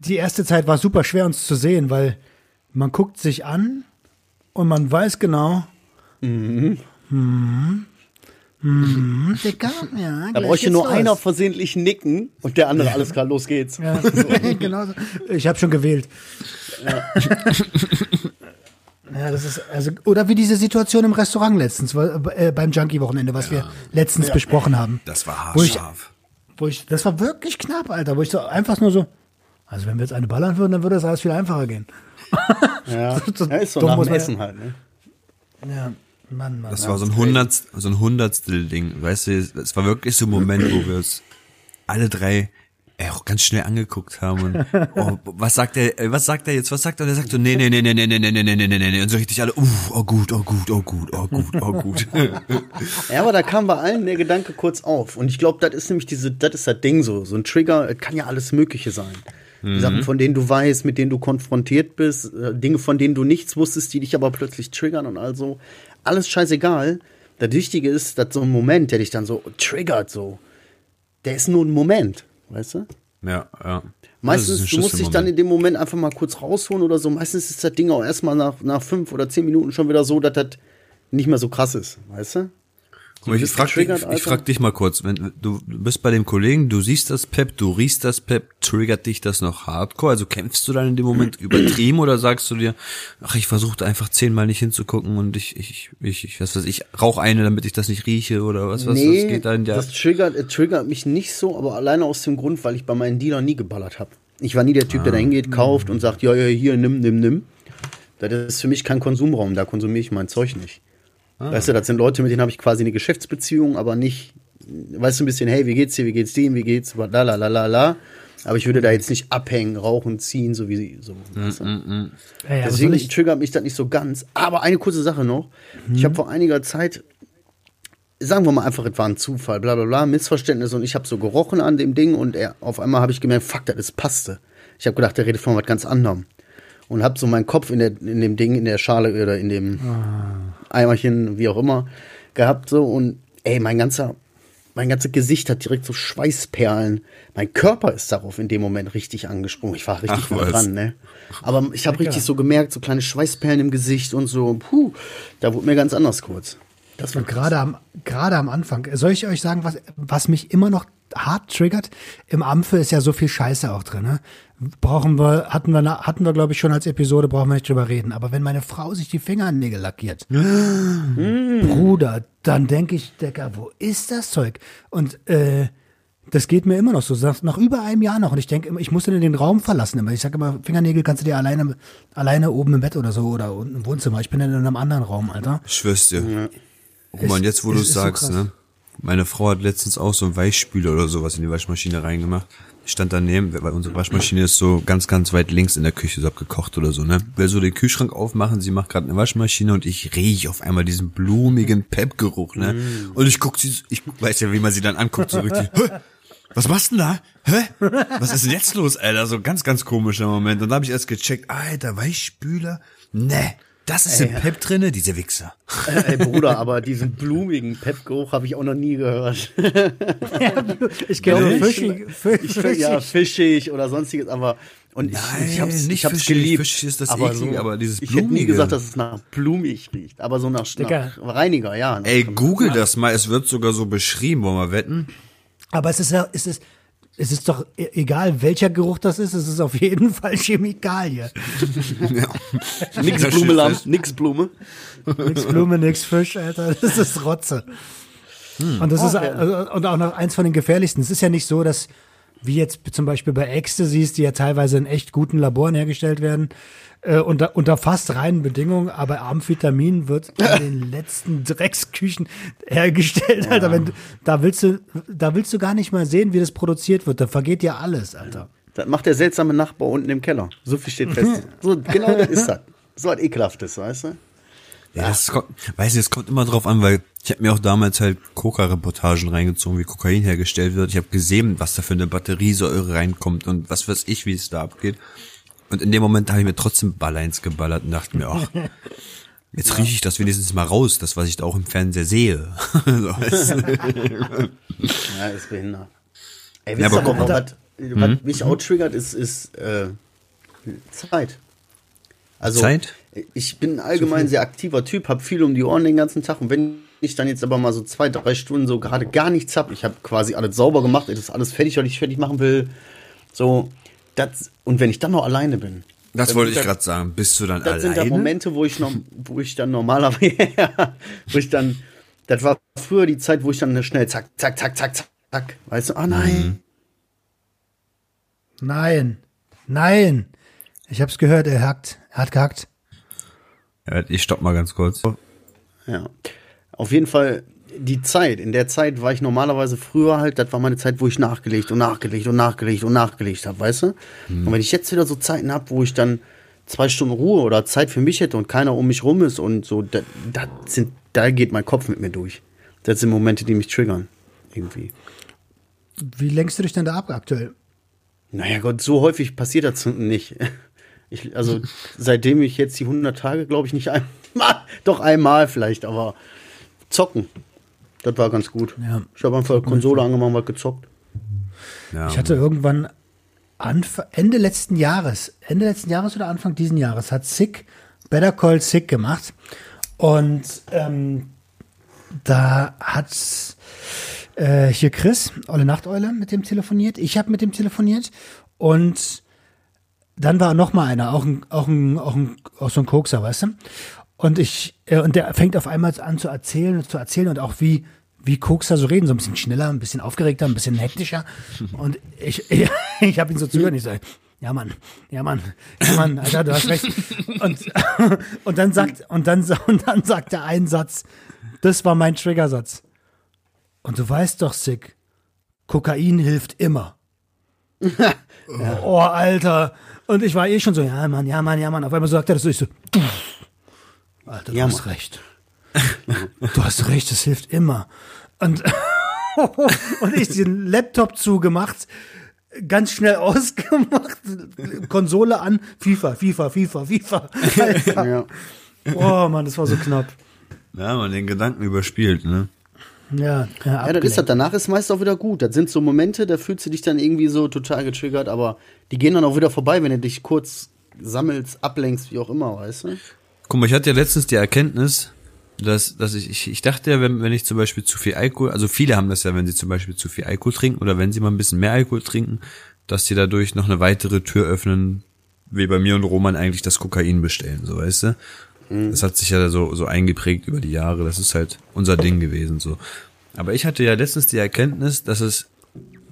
die erste Zeit war super schwer uns zu sehen, weil man guckt sich an und man weiß genau, mhm. Mhm. Dicker, ja, Da bräuchte nur los. einer versehentlich nicken und der andere, alles klar, los geht's. Ja, genau so. Ich habe schon gewählt. Ja. das ist also oder wie diese Situation im Restaurant letztens äh, beim Junkie Wochenende, was wir letztens besprochen haben. Das war Wo ich- haarscharf. Wo ich das war wirklich knapp, Alter, wo ich so einfach nur so also wenn wir jetzt eine ballern würden, dann würde das alles viel einfacher gehen. Ja, So ja ist so dumm nach dem Essen halt, ne? Ja, Mann, Mann. Das war so ein Hundertstel, so ein Hundertstel-Ding. Weißt du, es war wirklich so ein Moment, wo wir uns alle drei äh, auch ganz schnell angeguckt haben und oh, was sagt er, äh, was sagt er jetzt, was sagt er? Und er sagt so, nee, nee, nee, nee, nee, nee, nee, nee, nee, nee, nee, nee. Und so richtig alle, uh, oh gut, oh gut, oh gut, oh gut, oh gut. Ja, aber da kam bei allen der Gedanke kurz auf. Und ich glaube, das ist nämlich diese, das ist das Ding so. So ein Trigger, es kann ja alles Mögliche sein. Die Sachen, von denen du weißt, mit denen du konfrontiert bist, äh, Dinge, von denen du nichts wusstest, die dich aber plötzlich triggern und also alles scheißegal. Das Wichtige ist, dass so ein Moment, der dich dann so triggert, so, der ist nur ein Moment, weißt du? Ja, ja. Meistens, du musst dich dann in dem Moment einfach mal kurz rausholen oder so. Meistens ist das Ding auch erstmal nach, nach fünf oder zehn Minuten schon wieder so, dass das nicht mehr so krass ist, weißt du? Mal, ich bist frag, dich, ich frag dich mal kurz, wenn du bist bei dem Kollegen, du siehst das Pep, du riechst das Pep, triggert dich das noch hardcore? Also kämpfst du dann in dem Moment übertrieben oder sagst du dir, ach, ich versuche einfach zehnmal nicht hinzugucken und ich, ich, ich, ich was weiß ich, rauch eine, damit ich das nicht rieche oder was, was, nee, was geht da in der, das triggert, äh, triggert mich nicht so, aber alleine aus dem Grund, weil ich bei meinen Dealern nie geballert habe. Ich war nie der Typ, der Ah. da hingeht, kauft und sagt, ja, ja, hier, nimm, nimm, nimm. Das ist für mich kein Konsumraum, da konsumiere ich mein Zeug nicht. Ah. Weißt du, das sind Leute, mit denen habe ich quasi eine Geschäftsbeziehung, aber nicht, weißt du, ein bisschen, hey, wie geht's dir, wie geht's dem, wie geht's, la la la la la. Aber ich würde da jetzt nicht abhängen, rauchen, ziehen, so wie so. weißt du? ja, ja, aber Deswegen soll ich, triggert mich das nicht so ganz. Aber eine kurze Sache noch. Ich Mhm. habe vor einiger Zeit, sagen wir mal einfach, es war ein Zufall, bla bla bla, Missverständnis und ich habe so gerochen an dem Ding und er, auf einmal habe ich gemerkt, fuck, das ist passte. Ich habe gedacht, der redet von was ganz anderem. Und habe so meinen Kopf in, der, in dem Ding, in der Schale oder in dem Eimerchen, wie auch immer, gehabt so und ey, mein ganzer, mein ganzes Gesicht hat direkt so Schweißperlen. Mein Körper ist darauf in dem Moment richtig angesprungen. Ich war richtig Ach, dran, ne? Aber ich habe richtig so gemerkt, so kleine Schweißperlen im Gesicht und so, puh, da wurde mir ganz anders kurz. Das war Und gerade am, gerade am Anfang, soll ich euch sagen, was, was mich immer noch hart triggert? Im Ampfe ist ja so viel Scheiße auch drin. Ne? Brauchen wir, hatten wir, na- hatten wir glaube ich schon als Episode, brauchen wir nicht drüber reden. Aber wenn meine Frau sich die Fingernägel lackiert, Bruder, dann denke ich, Decker, wo ist das Zeug? Und äh, das geht mir immer noch so, nach nach über einem Jahr noch. Und ich denke immer, ich muss dann den Raum verlassen. Immer. Ich sage immer, Fingernägel kannst du dir alleine, alleine oben im Bett oder so oder unten im Wohnzimmer. Ich bin dann in einem anderen Raum, Alter. ich schwör's dir. Roman, Es- jetzt wo du es so sagst, krass. ne? Meine Frau hat letztens auch so einen Weichspüler oder sowas in die Waschmaschine reingemacht. Ich stand daneben, weil unsere Waschmaschine ist so ganz, ganz weit links in der Küche, so abgekocht oder so, ne? Will so den Kühlschrank aufmachen, sie macht gerade eine Waschmaschine und ich rieche auf einmal diesen blumigen Pep-Geruch, ne? Mm. Und ich guck sie, ich weiß ja, wie man sie dann anguckt, so richtig, was machst du denn da? Hä? Was ist denn jetzt los, Alter? So ganz, ganz komischer Moment. Und dann habe ich erst gecheckt, Alter, Weichspüler? Ne, das ist ey, im Pep drinne, diese Wichser. Ey, Bruder, aber diesen blumigen Pep-Geruch habe ich auch noch nie gehört. ja, ich kenne fischig, fischig. Ja, fischig oder sonstiges, aber und Nein, ich, ich hab's, nicht ich hab's fischig, geliebt. Fischig ist das aber, eklig, so, aber dieses Ich hätte nie Blumige. gesagt, dass es nach blumig riecht, aber so nach, Digga. nach Reiniger, ja. Ey, google das mal, es wird sogar so beschrieben, wollen wir wetten? Aber es ist ja, es ist, es ist doch e- egal, welcher Geruch das ist, es ist auf jeden Fall Chemikalie. ja. Nix Blume, ist- Lamm, nix Blume. Nix Blume, nix Fisch, Alter. Das ist Rotze. Und das ist Ach, ja. also, und auch noch eins von den gefährlichsten. Es ist ja nicht so, dass wie jetzt zum Beispiel bei Ecstasies, die ja teilweise in echt guten Laboren hergestellt werden, äh, unter, unter fast reinen Bedingungen, aber Amphetamin wird in den letzten Drecksküchen hergestellt, Alter. Wenn, da willst du, da willst du gar nicht mal sehen, wie das produziert wird. Da vergeht ja alles, Alter. Das macht der seltsame Nachbar unten im Keller. So viel steht fest. So, genau das ist das. So was Ekelhaftes, weißt du? Ja, das kommt, weiß nicht, es kommt immer drauf an, weil ich habe mir auch damals halt Coca-Reportagen reingezogen, wie Kokain hergestellt wird. Ich habe gesehen, was da für eine Batteriesäure reinkommt und was weiß ich, wie es da abgeht. Und in dem Moment habe ich mir trotzdem Balleins geballert und dachte mir, ach, jetzt rieche ich das wenigstens mal raus, das, was ich da auch im Fernseher sehe. Ja, ist behindert. Ey, Ja, wisst ihr aber aber, was, was mich auch triggert, ist, ist äh, Zeit. Also Zeit? Ich bin allgemein ein sehr aktiver Typ, habe viel um die Ohren den ganzen Tag und wenn ich dann jetzt aber mal so zwei, drei Stunden so gerade gar nichts hab, ich habe quasi alles sauber gemacht, es ist alles fertig, was ich fertig machen will, so, das, und wenn ich dann noch alleine bin, Das wollte ich gerade sagen. Bist du dann das sind da alleine? Momente, wo ich noch, wo ich dann normalerweise, ja, wo ich dann, das war früher die Zeit, wo ich dann schnell zack, zack, zack, zack, zack, weißt du, ah nein, Nein. Nein. Ich hab's gehört, er hackt. Er hat gehackt. Ja, ich stopp mal ganz kurz. Ja. Auf jeden Fall die Zeit. In der Zeit war ich normalerweise früher halt, das war meine Zeit, wo ich nachgelegt und nachgelegt und nachgelegt und nachgelegt habe, weißt du? Und wenn ich jetzt wieder so Zeiten habe, wo ich dann zwei Stunden Ruhe oder Zeit für mich hätte und keiner um mich rum ist und so, da, da, sind, da geht mein Kopf mit mir durch. Das sind Momente, die mich triggern. Irgendwie. Wie lenkst du dich denn da ab aktuell? Naja Gott, so häufig passiert das nicht. Ich, also seitdem ich jetzt die 100 Tage, glaube ich, nicht einmal, doch einmal vielleicht, aber zocken. Das war ganz gut. Ja. Ich habe einfach Konsole angemacht, mal gezockt. Ja, Ich hatte irgendwann Anf Ende letzten Jahres, Ende letzten Jahres oder Anfang diesen Jahres, hat Sick Better Call Sick gemacht. Und ähm, da hat äh, hier Chris, Olle Nachteule, mit dem telefoniert. Ich habe mit dem telefoniert. Und dann war noch mal einer, auch ein, auch ein, auch ein, auch so ein Kokser, weißt du? Und ich, äh, und der fängt auf einmal an zu erzählen und zu erzählen und auch wie, wie Kokser so reden, so ein bisschen schneller, ein bisschen aufgeregter, ein bisschen hektischer. Und ich, ich, ich habe ihn so zugehört und ich sage, ja Mann, ja Mann, ja Mann, Alter, du hast recht. Und, und dann sagt, und dann, und dann sagt er einen Satz, das war mein Triggersatz. Und du weißt doch, Sick, Kokain hilft immer. Oh, Alter. Und ich war eh schon so, ja, Mann, ja, Mann, ja, Mann. Auf einmal sagt er das so, ich so, Alter, du Ja, hast Mann. recht. Du hast recht, es hilft immer. Und, und ich den Laptop zugemacht, ganz schnell ausgemacht, Konsole an, FIFA, FIFA, FIFA, FIFA. Ja. Oh Mann, das war so knapp. ja, man den Gedanken überspielt, ne? Ja, ja, Ja, das ist das. abgelenkt. Danach ist meist auch wieder gut. Das sind so Momente, da fühlst du dich dann irgendwie so total getriggert, aber die gehen dann auch wieder vorbei, wenn du dich kurz sammelst, ablenkst, wie auch immer, weißt du? Guck mal, ich hatte ja letztens die Erkenntnis, dass, dass ich, ich, ich dachte ja, wenn, wenn ich zum Beispiel zu viel Alkohol, also viele haben das ja, wenn sie zum Beispiel zu viel Alkohol trinken oder wenn sie mal ein bisschen mehr Alkohol trinken, dass sie dadurch noch eine weitere Tür öffnen, wie bei mir und Roman eigentlich das Kokain bestellen, so weißt du? Das hat sich ja so, so eingeprägt über die Jahre, das ist halt unser Ding gewesen, so. Aber ich hatte ja letztens die Erkenntnis, dass es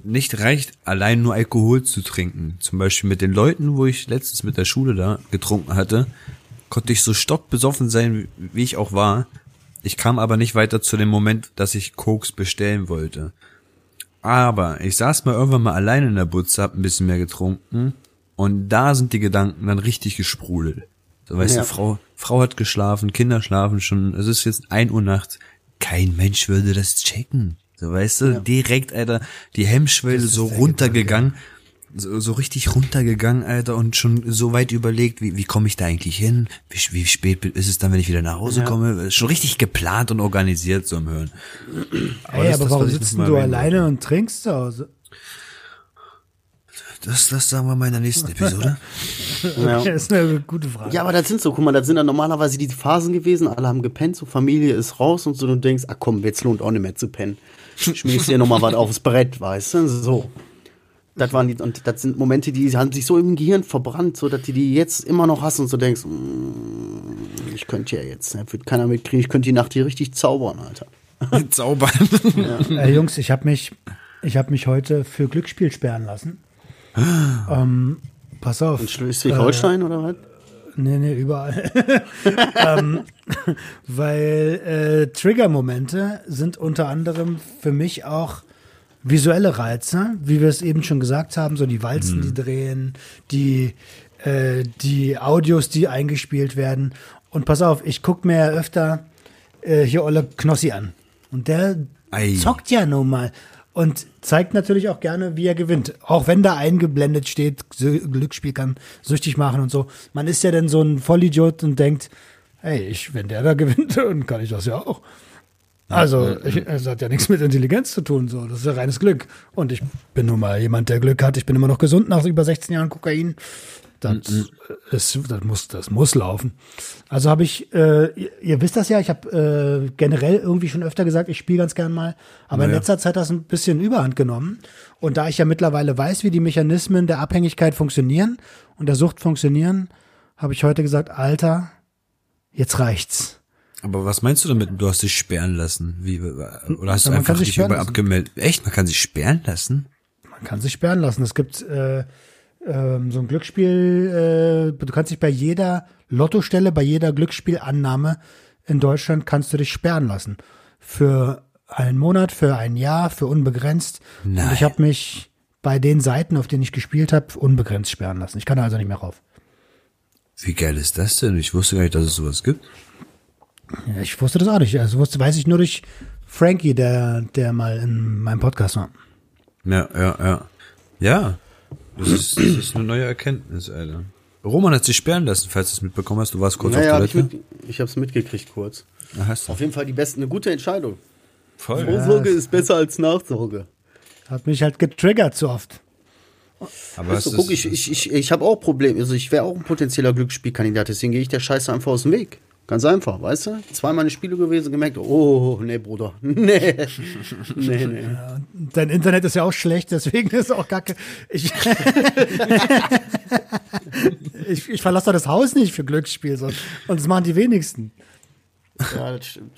nicht reicht, allein nur Alkohol zu trinken. Zum Beispiel mit den Leuten, wo ich letztens mit der Schule da getrunken hatte, konnte ich so stockbesoffen sein, wie- ich auch war. Ich kam aber nicht weiter zu dem Moment, dass ich Koks bestellen wollte. Aber ich saß mal irgendwann mal alleine in der Butze, hab ein bisschen mehr getrunken und da sind die Gedanken dann richtig gesprudelt. So, weißt Ja. du, Frau, Frau hat geschlafen, Kinder schlafen schon, es ist jetzt ein Uhr nachts. Kein Mensch würde das checken. So, weißt du, direkt, Alter, die Hemmschwelle so runtergegangen, so, so richtig runtergegangen, Alter, und schon so weit überlegt, wie, wie komme ich da eigentlich hin? Wie, wie spät ist es dann, wenn ich wieder nach Hause komme? Schon richtig geplant und organisiert so im Hören. Ey, das- aber das, warum sitzt du alleine und trinkst zu Hause? Das, das sagen wir mal in der nächsten Episode. Ja. Das ist eine gute Frage. Ja, aber das sind so, guck mal, das sind dann normalerweise die Phasen gewesen, alle haben gepennt, so Familie ist raus und so, du denkst, ach komm, jetzt lohnt auch nicht mehr zu pennen. Schmiegst dir nochmal was aufs Brett, weißt du, so. Das waren die, und das sind Momente, die haben sich so im Gehirn verbrannt, so dass du die jetzt immer noch hast und so denkst, mm, ich könnte ja jetzt, ne, wird keiner mitkriegen, ich könnte die Nacht hier richtig zaubern, Alter. Zaubern. Äh, Jungs, ich habe mich, ich habe mich heute für Glücksspiel sperren lassen. Ähm, pass auf. In Schleswig-Holstein oder was? Nee, nee, überall. ähm, weil äh, Trigger-Momente sind unter anderem für mich auch visuelle Reize, wie wir es eben schon gesagt haben, so die Walzen, die drehen, die, äh, die Audios, die eingespielt werden. Und pass auf, ich guck mir ja öfter äh, hier Olle Knossi an. Und der Ei. zockt ja nun mal. Und zeigt natürlich auch gerne, wie er gewinnt. Auch wenn da eingeblendet steht, Glücksspiel kann süchtig machen und so. Man ist ja dann so ein Vollidiot und denkt, hey, ich, wenn der da gewinnt, dann kann ich das ja auch. Also, ich, es hat ja nichts mit Intelligenz zu tun, so. Das ist ja reines Glück. Und ich bin nun mal jemand, der Glück hat. Ich bin immer noch gesund nach über 16 Jahren Kokain. Das, ist, das, muss, das muss laufen. Also habe ich, äh, ihr, ihr wisst das ja, ich habe äh, generell irgendwie schon öfter gesagt, ich spiele ganz gern mal. Aber in Naja. letzter Zeit hat das ein bisschen Überhand genommen. Und da ich ja mittlerweile weiß, wie die Mechanismen der Abhängigkeit funktionieren und der Sucht funktionieren, habe ich heute gesagt, Alter, jetzt reicht's. Aber was meinst du damit? Du hast dich sperren lassen? Wie, oder hast du man einfach dich sperren über lassen. abgemeldet? Echt? Man kann sich sperren lassen? Man kann sich sperren lassen. Es gibt äh, ähm, so ein Glücksspiel, äh, du kannst dich bei jeder Lottostelle, bei jeder Glücksspielannahme in Deutschland kannst du dich sperren lassen. Für einen Monat, für ein Jahr, für unbegrenzt. Und Nein. ich habe mich bei den Seiten, auf denen ich gespielt habe, unbegrenzt sperren lassen. Ich kann da also nicht mehr rauf. Wie geil ist das denn? Ich wusste gar nicht, dass es sowas gibt. Ja, ich wusste das auch nicht. Also wusste, weiß ich nur durch Frankie, der, der mal in meinem Podcast war. Ja, ja, ja. Ja. Das ist, das ist eine neue Erkenntnis, Alter. Roman hat sich sperren lassen, falls du es mitbekommen hast. Du warst kurz Naja, hab auf ich, Toilette. mit, ich hab's mitgekriegt kurz. Ah, hast du. Auf jeden Fall die beste, eine gute Entscheidung. Voll. Vorsorge ist besser als Nachsorge. Hat mich halt getriggert so oft. Aber Weißt hast du, du guck, ich, ich, ich, ich habe auch Probleme. Also ich wäre auch ein potenzieller Glücksspielkandidat, deswegen gehe ich der Scheiße einfach aus dem Weg. Ganz einfach, weißt du? Zweimal eine Spiele gewesen, gemerkt, oh, nee, Bruder. Nee. Nee, nee. Dein Internet ist ja auch schlecht, deswegen ist auch kacke. Ich, ich, ich verlasse das Haus nicht für Glücksspiel. So. Und das machen die wenigsten. Ja, das stimmt.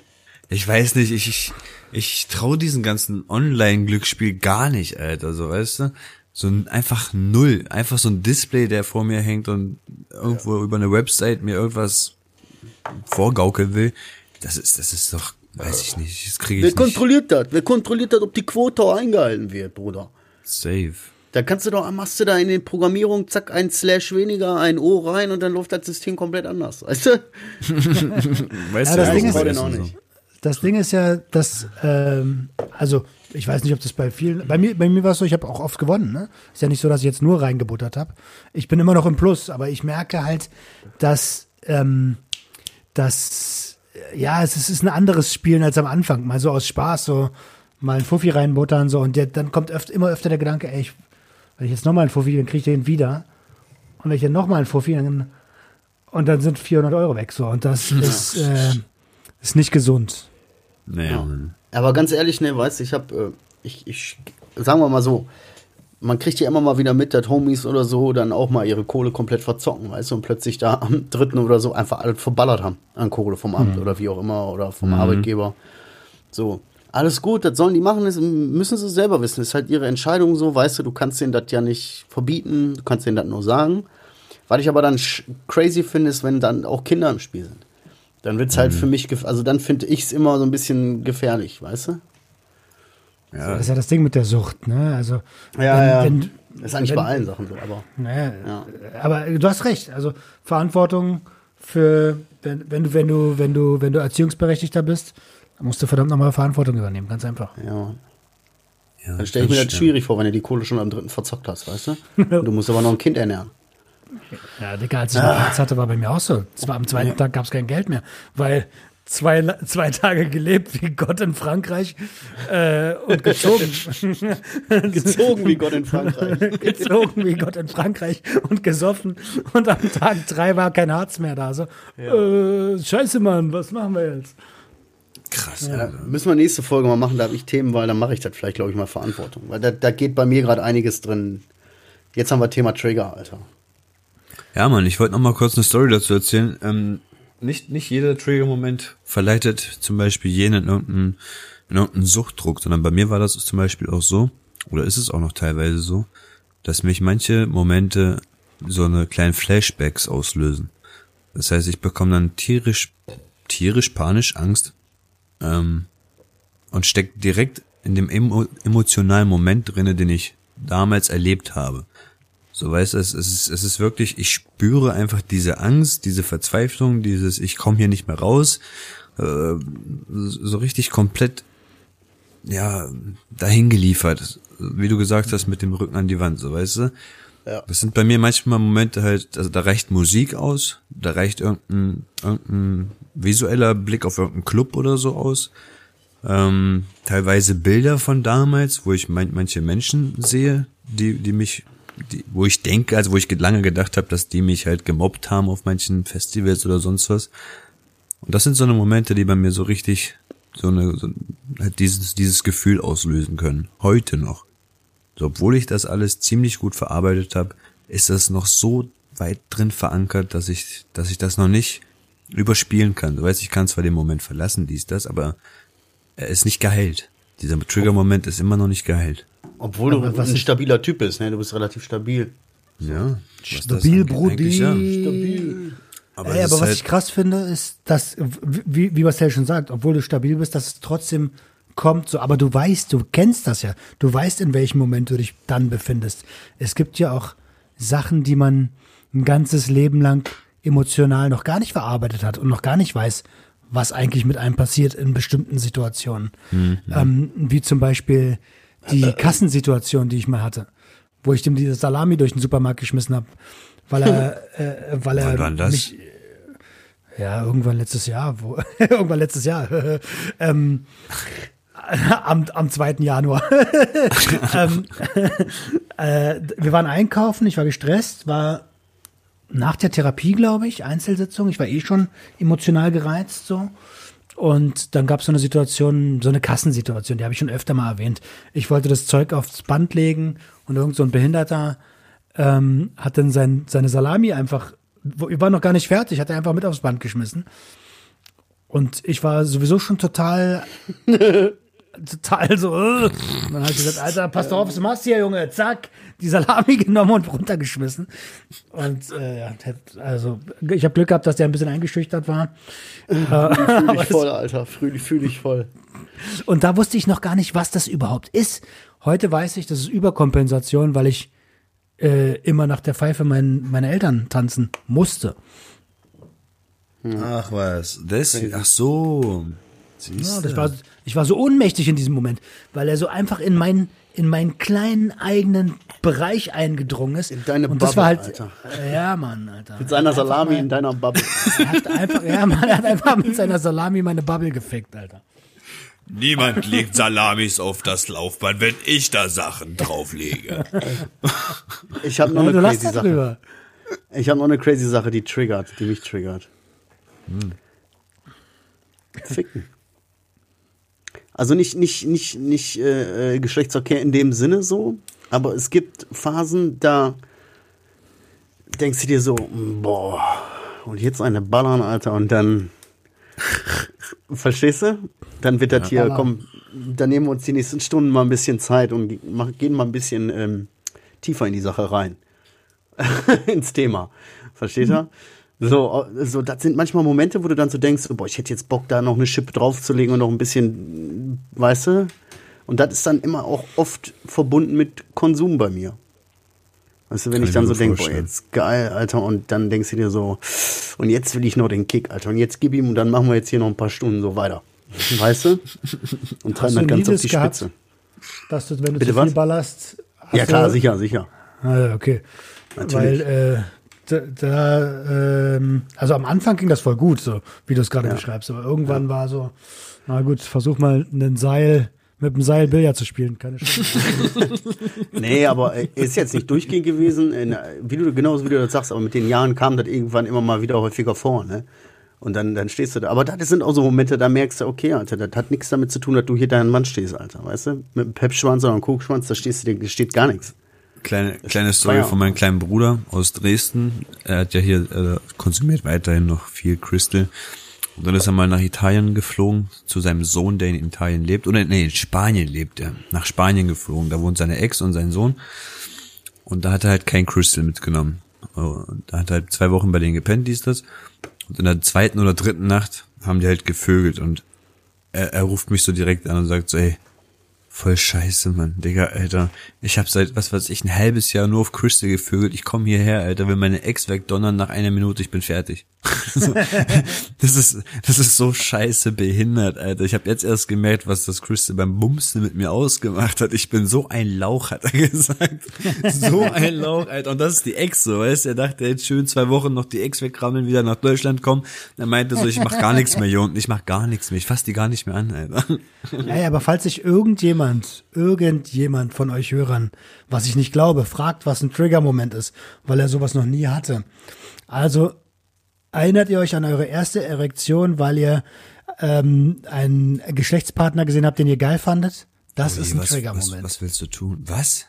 Ich weiß nicht, ich, ich, ich traue diesen ganzen Online-Glücksspiel gar nicht, Alter, so, weißt du? So ein, einfach null. Einfach so ein Display, der vor mir hängt und irgendwo über eine Website mir irgendwas vorgaukeln will. Das ist, das ist doch, weiß ich nicht, das kriege Wer ich nicht kontrolliert das? Wer kontrolliert das, ob die Quote auch eingehalten wird, Bruder? safe. Da kannst du doch, machst du da in den Programmierungen, zack, ein Slash weniger, ein O rein und dann läuft das System komplett anders. Weißt du? Weißt Ja, das Ding ist- das auch nicht. Das Ding ist ja, dass, ähm, also ich weiß nicht, ob das bei vielen, bei mir, bei mir war es so, ich habe auch oft gewonnen. Ne? Ist ja nicht so, dass ich jetzt nur reingebuttert habe. Ich bin immer noch im Plus, aber ich merke halt, dass, ähm, dass ja, es ist, es ist ein anderes Spielen als am Anfang. Mal so aus Spaß, so mal ein Fuffi reinbuttern so und der, dann kommt öfter, immer öfter der Gedanke, ey, ich, wenn ich jetzt nochmal einen Fuffi, dann kriege ich den wieder. Und wenn ich dann nochmal einen Fuffi, dann, und dann sind 400 Euro weg so und das ist, äh, ist nicht gesund. Naja, Mann. Aber ganz ehrlich, ne, weißt du, ich hab, äh, ich, ich, sagen wir mal so, man kriegt ja immer mal wieder mit, dass Homies oder so dann auch mal ihre Kohle komplett verzocken, weißt du, und plötzlich da am dritten oder so einfach alles verballert haben an Kohle vom Amt oder wie auch immer oder vom Arbeitgeber. So. Alles gut, das sollen die machen, das müssen sie selber wissen. Das ist halt ihre Entscheidung so, weißt du, du kannst denen das ja nicht verbieten, du kannst denen das nur sagen. Was ich aber dann crazy finde, ist, wenn dann auch Kinder im Spiel sind. Dann wird's halt für mich, also dann finde ich es immer so ein bisschen gefährlich, weißt du? Das ist ja das Ding mit der Sucht, ne? Also Ja, wenn, ja. wenn, ist eigentlich wenn- bei allen Sachen so, aber. Naja, Ja. aber du hast recht. Also Verantwortung für, wenn, wenn du, wenn du, wenn du, wenn du Erziehungsberechtigter bist, dann musst du verdammt nochmal Verantwortung übernehmen, ganz einfach. Ja. Ja, Dann stelle ich mir das stimmt. schwierig vor, wenn du die Kohle schon am dritten verzockt hast, weißt du? Und du musst aber noch ein Kind ernähren. Ja, Digga, als ich noch Arzt hatte, war bei mir auch so. Zwar am zweiten Tag gab es kein Geld mehr, weil zwei, zwei Tage gelebt wie Gott in Frankreich äh, und gezogen. Gezogen wie Gott in Frankreich. gezogen wie Gott in Frankreich und gesoffen und am Tag drei war kein Harz mehr da. So, äh, scheiße, Mann, was machen wir jetzt? Krass. Ja, Alter. müssen wir nächste Folge mal machen, da habe ich Themen, weil dann mache ich das vielleicht, glaube ich, mal Verantwortung. Weil da, da geht bei mir gerade einiges drin. Jetzt haben wir Thema Trigger, Alter. Ja, Mann, ich wollte noch mal kurz eine Story dazu erzählen. Ähm, nicht, nicht jeder Trigger-Moment verleitet zum Beispiel jenen in irgendeinen, in irgendeinen Suchtdruck, sondern bei mir war das zum Beispiel auch so, oder ist es auch noch teilweise so, dass mich manche Momente so eine kleinen Flashbacks auslösen. Das heißt, ich bekomme dann tierisch, tierisch panisch Angst ähm, und steck direkt in dem emo emotionalen Moment drinne, den ich damals erlebt habe. So weißt du, es, es, ist, es ist wirklich, ich spüre einfach diese Angst, diese Verzweiflung, dieses, ich komme hier nicht mehr raus, äh, so richtig komplett, ja, dahin geliefert. Wie du gesagt hast, mit dem Rücken an die Wand, so weißt du. Ja. Das sind bei mir manchmal Momente halt, also da reicht Musik aus, da reicht irgendein, irgendein visueller Blick auf irgendeinen Club oder so aus. Ähm, teilweise Bilder von damals, wo ich mein, manche Menschen sehe, die, die mich, die, wo ich denke, also wo ich lange gedacht habe, dass die mich halt gemobbt haben auf manchen Festivals oder sonst was. Und das sind so eine Momente, die bei mir so richtig so eine, so, halt dieses, dieses Gefühl auslösen können. Heute noch. So, obwohl ich das alles ziemlich gut verarbeitet habe, ist das noch so weit drin verankert, dass ich, dass ich das noch nicht überspielen kann. Du weißt, ich kann zwar den Moment verlassen, dies, das, aber er ist nicht geheilt. Dieser Trigger-Moment ist immer noch nicht geheilt. Obwohl du Aber was ein stabiler Typ bist, ne? Du bist relativ stabil. Ja. Stabil, eigentlich ja. Brudi. Stabil. Aber, Ey, aber was halt, ich krass finde, ist, dass, wie, wie Marcel schon sagt, obwohl du stabil bist, dass es trotzdem kommt so, aber du weißt, du kennst das ja. Du weißt, in welchem Moment du dich dann befindest. Es gibt ja auch Sachen, die man ein ganzes Leben lang emotional noch gar nicht verarbeitet hat und noch gar nicht weiß, was eigentlich mit einem passiert in bestimmten Situationen. Ähm, wie zum Beispiel die Kassensituation, die ich mal hatte, wo ich dem diese Salami durch den Supermarkt geschmissen habe, weil er, äh, weil er Wann das? mich ja, irgendwann letztes Jahr, wo, irgendwann letztes Jahr, ähm, am, am 2. Januar. ähm, äh, wir waren einkaufen, ich war gestresst, war nach der Therapie, glaube ich, Einzelsitzung. Ich war eh schon emotional gereizt so. Und dann gab es so eine Situation, so eine Kassensituation, die habe ich schon öfter mal erwähnt. Ich wollte das Zeug aufs Band legen und irgend so ein Behinderter ähm, hat dann sein, seine Salami einfach, wir waren noch gar nicht fertig, hat er einfach mit aufs Band geschmissen. Und ich war sowieso schon total, total so, äh. und dann hat gesagt, Alter, pass doch auf, was du machst hier, Junge, zack, die Salami genommen und runtergeschmissen. Und äh, ja, also ich habe Glück gehabt, dass der ein bisschen eingeschüchtert war. Fühl dich voll, Alter. Fühl, fühl dich voll. Und da wusste ich noch gar nicht, was das überhaupt ist. Heute weiß ich, das ist Überkompensation, weil ich äh, immer nach der Pfeife mein, meine Eltern tanzen musste. ach was, das, ach so. Siehst Ja, du? das war, ich war so ohnmächtig in diesem Moment, weil er so einfach in meinen in meinen kleinen eigenen Bereich eingedrungen ist. In deine Und das Bubble, war halt, Alter. ja, Mann, Alter. Mit seiner Salami in deiner Bubble. Er hat einfach, ja, Mann, er hat einfach mit seiner Salami meine Bubble gefickt, Alter. Niemand legt Salamis auf das Laufband, wenn ich da Sachen drauflege. Ich habe noch Ja, eine crazy Sache. darüber. Ich habe noch eine crazy Sache, die triggert, die mich triggert. Ficken. Also nicht, nicht, nicht, nicht äh, äh, Geschlechtsverkehr in dem Sinne so, aber es gibt Phasen, da denkst du dir so, boah, und jetzt eine Ballern, Alter, und dann, verstehst du? Dann wird das hier, Ballern. komm, dann nehmen wir uns die nächsten Stunden mal ein bisschen Zeit und gehen mal ein bisschen ähm, tiefer in die Sache rein. ins Thema. Versteht er? So, so, das sind manchmal Momente, wo du dann so denkst, boah, ich hätte jetzt Bock, da noch eine Schippe draufzulegen und noch ein bisschen, weißt du? Und das ist dann immer auch oft verbunden mit Konsum bei mir. Weißt du, wenn Kann ich ich dann so denke, boah, jetzt geil, Alter, und dann denkst du dir so, und jetzt will ich noch den Kick, Alter, und jetzt gib ihm und dann machen wir jetzt hier noch ein paar Stunden so weiter. Weißt du? Und treiben das ganz auf die gehabt? Spitze. Dass du, wenn du Bitte zu viel was? ballerst. hast Ja, klar, du, sicher, sicher. Ah, ja, okay. Natürlich. Weil äh, da, da ähm, also am Anfang ging das voll gut, so wie du es gerade Ja. beschreibst. Aber irgendwann war so, na gut, versuch mal einen Seil mit dem Seil Billard zu spielen. Keine Chance. Nee, aber äh, ist jetzt nicht durchgehend gewesen. In, wie du, genauso wie du das sagst, aber mit den Jahren kam das irgendwann immer mal wieder häufiger vor, ne? Und dann, dann stehst du da. Aber das sind auch so Momente, da merkst du, okay, Alter, das hat nichts damit zu tun, dass du hier deinen Mann stehst, Alter, weißt du? Mit einem Pepschwanz oder einem Kokschwanz, da stehst du, da steht gar nichts. Kleine, kleine Story von meinem kleinen Bruder aus Dresden. Er hat ja hier, äh, konsumiert weiterhin noch viel Crystal. Und dann ist er mal nach Italien geflogen, zu seinem Sohn, der in Italien lebt. Oder nee, in Spanien lebt er. Nach Spanien geflogen. Da wohnt seine Ex und sein Sohn. Und da hat er halt kein Crystal mitgenommen. Und da hat er halt zwei Wochen bei denen gepennt, dies, das. Und in der zweiten oder dritten Nacht haben die halt gevögelt und er, er ruft mich so direkt an und sagt so, ey, voll scheiße, Mann, Digga, Alter. Ich hab seit, was weiß ich, ein halbes Jahr nur auf Crystal gevögelt. Ich komme hierher, Alter, will meine Ex wegdonnern nach einer Minute, ich bin fertig. So, das ist, das ist so scheiße behindert, Alter. Ich habe jetzt erst gemerkt, was das Crystal beim Bumsen mit mir ausgemacht hat. Ich bin so ein Lauch, hat er gesagt. So ein Lauch, Alter. Und das ist die Ex, so, weißt du? Er dachte jetzt schön zwei Wochen noch die Ex wegrammeln, wieder nach Deutschland kommen. Er meinte so, ich mach gar nichts mehr hier unten. Ich mach gar nichts mehr. Ich fass die gar nicht mehr an, Alter. Ey, aber falls sich irgendjemand, irgendjemand von euch Hörern, was ich nicht glaube, fragt, was ein Trigger-Moment ist, weil er sowas noch nie hatte. Also erinnert ihr euch an eure erste Erektion, weil ihr ähm, einen Geschlechtspartner gesehen habt, den ihr geil fandet? Das ist ein was, was, Trigger-Moment. was willst du tun? Was?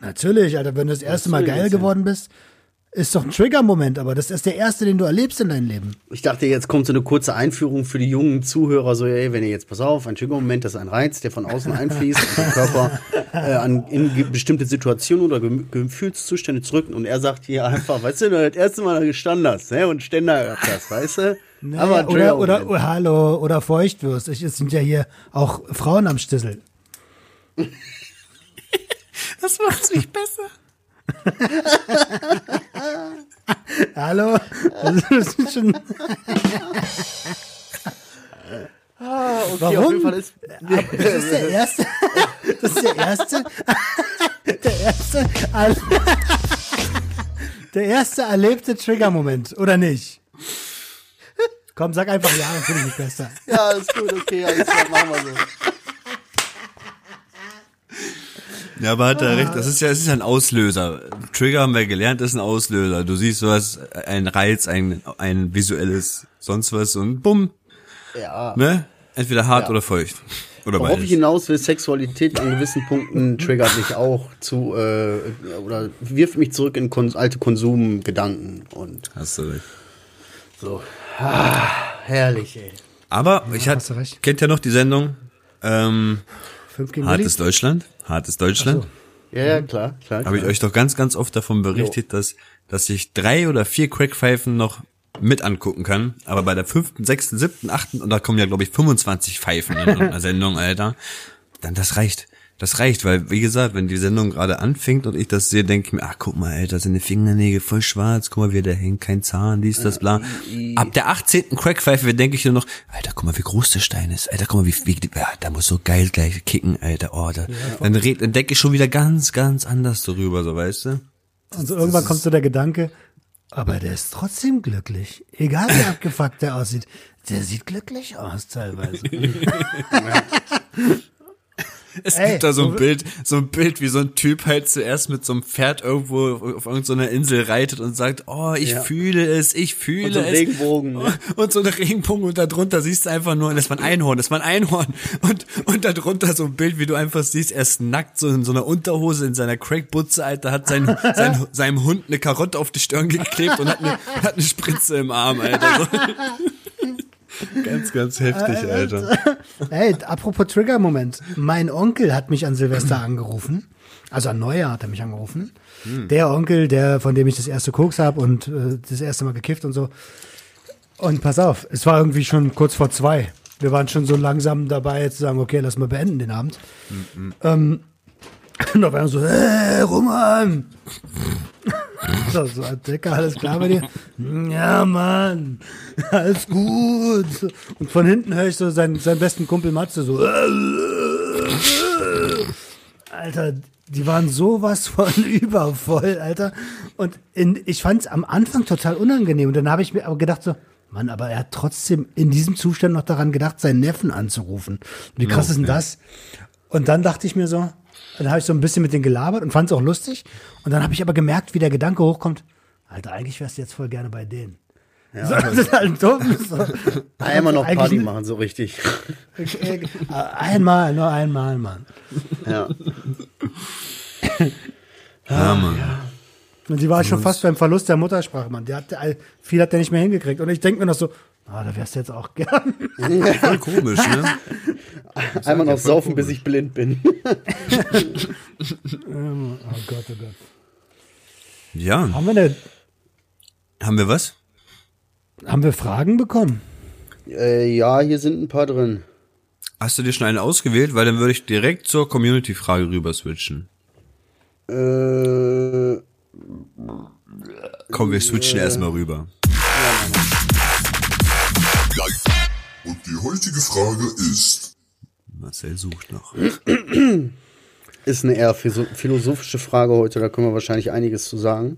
Natürlich, Alter, wenn du das erste Mal soll geil geworden bist, ist doch ein Trigger-Moment, aber das ist der erste, den du erlebst in deinem Leben. Ich dachte, jetzt kommt so eine kurze Einführung für die jungen Zuhörer, so, ey, wenn ihr jetzt, pass auf, ein Triggermoment, das ist ein Reiz, der von außen einfließt und der Körper äh, an, in bestimmte Situationen oder Ge Gefühlszustände zurück und er sagt hier einfach, weißt du, wenn du das erste Mal da gestanden hast, ne, und Ständer gehabt hast, weißt du? Nee, Aber oder, oder, oder, hallo, oder Feuchtwürst. Ich, es sind ja hier auch Frauen am Stissel. Das macht's nicht besser. Hallo? Das ist schon, Ah, okay, Warum? auf jeden Fall ist, das ist der erste, das ist der erste, der erste, der erste erlebte Trigger-Moment, oder nicht? Komm, sag einfach ja, dann finde ich mich besser. ja, ist gut, okay, alles klar, machen wir so. Ja, aber hat er recht. Das ist ja, es ist ja ein Auslöser. Trigger haben wir gelernt, ist ein Auslöser. Du siehst was, ein Reiz, ein, ein visuelles, sonst was und bumm, Ja. ne? Entweder hart Ja. oder feucht. Oder Worauf ich beides. hinaus will, Sexualität an gewissen Punkten triggert mich auch zu, äh, oder wirft mich zurück in kon alte Konsumgedanken und Hast du recht. so. Ah, herrlich, ey. Aber ich hast du hatte, recht. kennt ja noch die Sendung, ähm, Fünf gegen Willi? Hartes Deutschland? Hartes Deutschland? Ja, ja, klar, klar. Habe ich euch doch ganz, ganz oft davon berichtet, dass, dass ich drei oder vier Crackpfeifen noch mit angucken kann. Aber bei der fünften, sechsten, siebten, achten, und da kommen ja, glaube ich, 25 Pfeifen in einer Sendung, Alter. Dann das reicht. Das reicht, weil, wie gesagt, wenn die Sendung gerade anfängt und ich das sehe, denke ich mir, ach, guck mal, Alter, seine Fingernägel voll schwarz, guck mal, wie der hängt, kein Zahn, dies, das, bla. Ab der 18. Crackpfeife denke ich nur noch, Alter, guck mal, wie groß der Stein ist, Alter, guck mal, wie, wie ja, da muss so geil gleich kicken, Alter, oh, da, dann, red, dann denke ich schon wieder ganz, ganz anders darüber, so, weißt du? Und so irgendwann kommt so der Gedanke, aber der ist trotzdem glücklich. Egal wie abgefuckt der aussieht. Der sieht glücklich aus teilweise. Es Ey, gibt da so ein Bild, so ein Bild, wie so ein Typ halt zuerst mit so einem Pferd irgendwo auf irgendeiner Insel reitet und sagt, oh, ich Ja. fühle es, ich fühle Und so ein es. Regenbogen, ne? Und so ein Regenbogen und darunter siehst du einfach nur, das war ein Einhorn, das war ein Einhorn. Und, und darunter so ein Bild, wie du einfach siehst, er ist nackt, so in so einer Unterhose, in seiner Crackbutze, Alter, hat sein, sein, seinem Hund eine Karotte auf die Stirn geklebt und hat eine, hat eine Spritze im Arm, Alter. So. ganz, ganz heftig, Alter. Hey, apropos Trigger-Moment. Mein Onkel hat mich an Silvester angerufen. Also an Neujahr hat er mich angerufen. Der Onkel, der, von dem ich das erste Koks hab und äh, das erste Mal gekifft und so. Und pass auf, es war irgendwie schon kurz vor zwei. Wir waren schon so langsam dabei zu sagen, okay, lass mal beenden den Abend. Ähm, und auf einmal so, hey, Roman! So, so, Dicker, alles klar bei dir? Ja, Mann, alles gut. Und von hinten höre ich so seinen, seinen besten Kumpel Matze so. Alter, die waren sowas von übervoll, Alter. Und in, ich fand es am Anfang total unangenehm. Und dann habe ich mir aber gedacht so, Mann, aber er hat trotzdem in diesem Zustand noch daran gedacht, seinen Neffen anzurufen. Wie krass ist denn das? Und dann dachte ich mir so, dann habe ich so ein bisschen mit denen gelabert und fand es auch lustig. Und dann habe ich aber gemerkt, wie der Gedanke hochkommt, Alter, eigentlich wärst du jetzt voll gerne bei denen. Ja, so, das ist halt dumm. So. Einmal noch Party machen, so richtig. Einmal, nur einmal, Mann. Ja. Ja, Mann. Und die war schon fast beim Verlust der Muttersprache, Mann. Der hat, viel hat der nicht mehr hingekriegt. Und ich denke mir noch so, ah, da wärst du jetzt auch gern. Voll komisch, ne? Einmal noch saufen, bis ich blind bin. oh Gott, oh Gott. Ja. Haben wir, eine, Haben wir was? haben wir Fragen bekommen? äh, ja, hier sind ein paar drin. Hast du dir schon eine ausgewählt? Weil dann würde ich direkt zur Community-Frage rüber switchen. Äh, Komm, wir switchen erstmal rüber. Und die heutige Frage ist, Marcel sucht noch. ist eine eher philo- philosophische Frage heute, da können wir wahrscheinlich einiges zu sagen.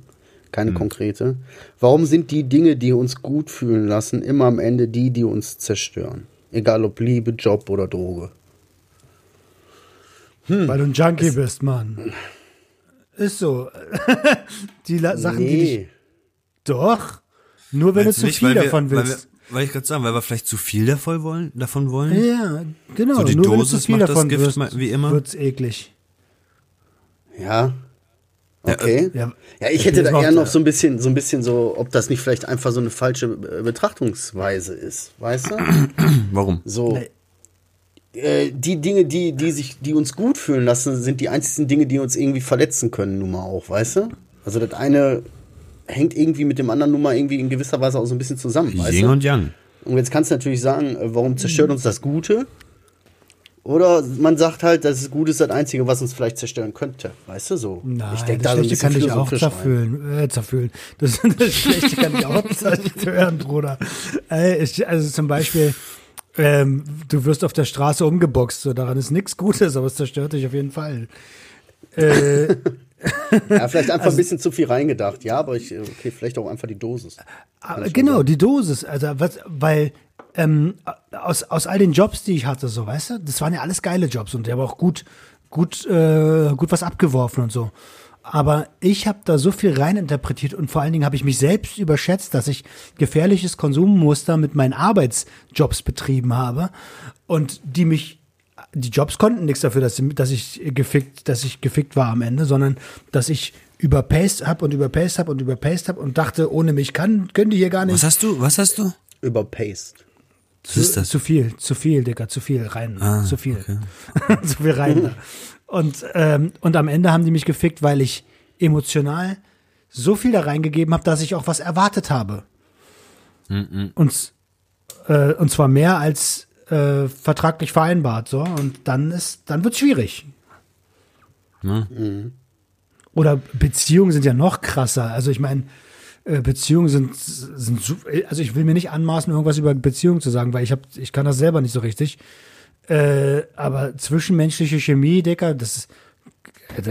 Keine konkrete. Warum sind die Dinge, die uns gut fühlen lassen, immer am Ende die, die uns zerstören? Egal ob Liebe, Job oder Droge. Weil du ein Junkie bist, Mann. Ist so. die La Sachen, die dich. Nee. Doch. Nur wenn Meinst du zu nicht, viel davon Weil, wir, willst. Weil ich gerade sagen, weil wir vielleicht zu viel davon wollen, davon wollen? ja, genau. So die Nur wenn du Dosis zu viel macht das davon Gift wirst, wie immer? wird's eklig. Ja. Okay. Ja, Ja, ich hätte da eher noch- noch so ein bisschen, so ein bisschen so, ob das nicht vielleicht einfach so eine falsche äh, Betrachtungsweise ist, weißt du? Warum? So. Nee. Äh, die Dinge, die, die sich, die uns gut fühlen lassen, sind die einzigen Dinge, die uns irgendwie verletzen können, nun mal auch, weißt du? Also das eine hängt irgendwie mit dem anderen nun mal irgendwie in gewisser Weise auch so ein bisschen zusammen, weißt Yin du? und Yang. Und jetzt kannst du natürlich sagen, äh, warum zerstört uns das Gute? Oder man sagt halt, das Gute ist das Einzige, was uns vielleicht zerstören könnte. Weißt du so? Nein, ich denke das da Schlechte kann dich auch zerfühlen. Äh, zerfühlen. Das, das Schlechte kann dich auch zerstören, Bruder. Ich, also zum Beispiel, ähm, du wirst auf der Straße umgeboxt, so daran ist nichts Gutes, aber es zerstört dich auf jeden Fall. Äh, Ja, vielleicht einfach Also ein bisschen zu viel reingedacht. Ja, aber ich, okay, vielleicht auch einfach die Dosis. Aber genau, die Dosis, also was, weil ähm, aus, aus all den Jobs, die ich hatte, so, weißt du, das waren ja alles geile Jobs und die haben auch gut, gut, äh, gut was abgeworfen und so. Aber ich habe da so viel reininterpretiert und vor allen Dingen habe ich mich selbst überschätzt, dass ich gefährliches Konsummuster mit meinen Arbeitsjobs betrieben habe und die mich die Jobs konnten nichts dafür, dass, dass ich gefickt, dass ich gefickt war am Ende, sondern dass ich überpaced hab und überpaced hab und überpaced hab und dachte, ohne mich kann, können die hier gar nicht. Was hast du? Was hast du? Überpaced. Was ist zu, das? zu viel, zu viel, Digga, zu viel rein, Ah, zu viel, zu viel rein. Da. Und ähm, und am Ende haben die mich gefickt, weil ich emotional so viel da reingegeben habe, dass ich auch was erwartet habe. Und äh, und zwar mehr als äh, vertraglich vereinbart, so. Und dann ist, dann wird's schwierig. Oder Beziehungen sind ja noch krasser. Also ich meine, äh, Beziehungen sind, sind also ich will mir nicht anmaßen, irgendwas über Beziehungen zu sagen, weil ich habe, ich kann das selber nicht so richtig. Äh, aber zwischenmenschliche Chemie, Dicker, das ist